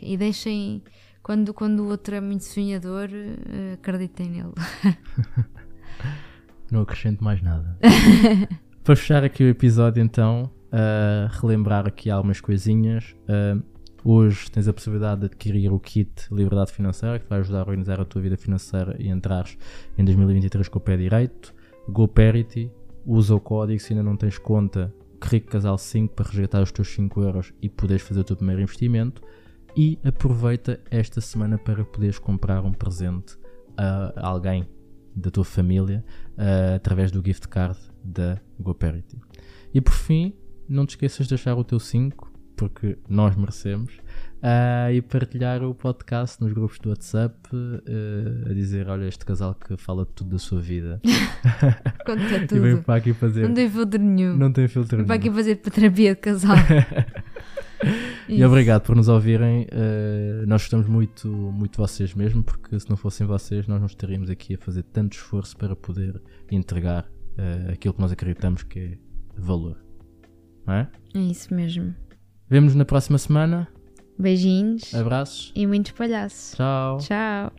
E deixem. Quando, quando o outro é muito sonhador, eh, acreditem nele. Não acrescento mais nada. Para fechar aqui o episódio, então, ah, relembrar aqui algumas coisinhas. Ah, hoje tens a possibilidade de adquirir o kit Liberdade Financeira, que vai ajudar a organizar a tua vida financeira e entrares em 2023 com o pé direito. GoParity, usa o código se ainda não tens conta, Rico Casal 5 para resgatar os teus 5 euros e poderes fazer o teu primeiro investimento. E aproveita esta semana para poderes comprar um presente a alguém da tua família uh, através do gift card da GoParity. E por fim, não te esqueças de deixar o teu 5, porque nós merecemos, uh, e partilhar o podcast nos grupos do WhatsApp uh, a dizer: Olha, este casal que fala tudo da sua vida Conta e vem tudo. para aqui fazer. Não tem filtro nenhum. Não tem filtro Vem para nenhum. aqui fazer terapia de casal. E obrigado por nos ouvirem. Uh, nós gostamos muito, muito de vocês mesmo, porque se não fossem vocês, nós não estaríamos aqui a fazer tanto esforço para poder entregar aquilo que nós acreditamos que é valor. Não é? É isso mesmo. Vemo-nos na próxima semana. Beijinhos Abraços. e muitos palhaços. Tchau. Tchau.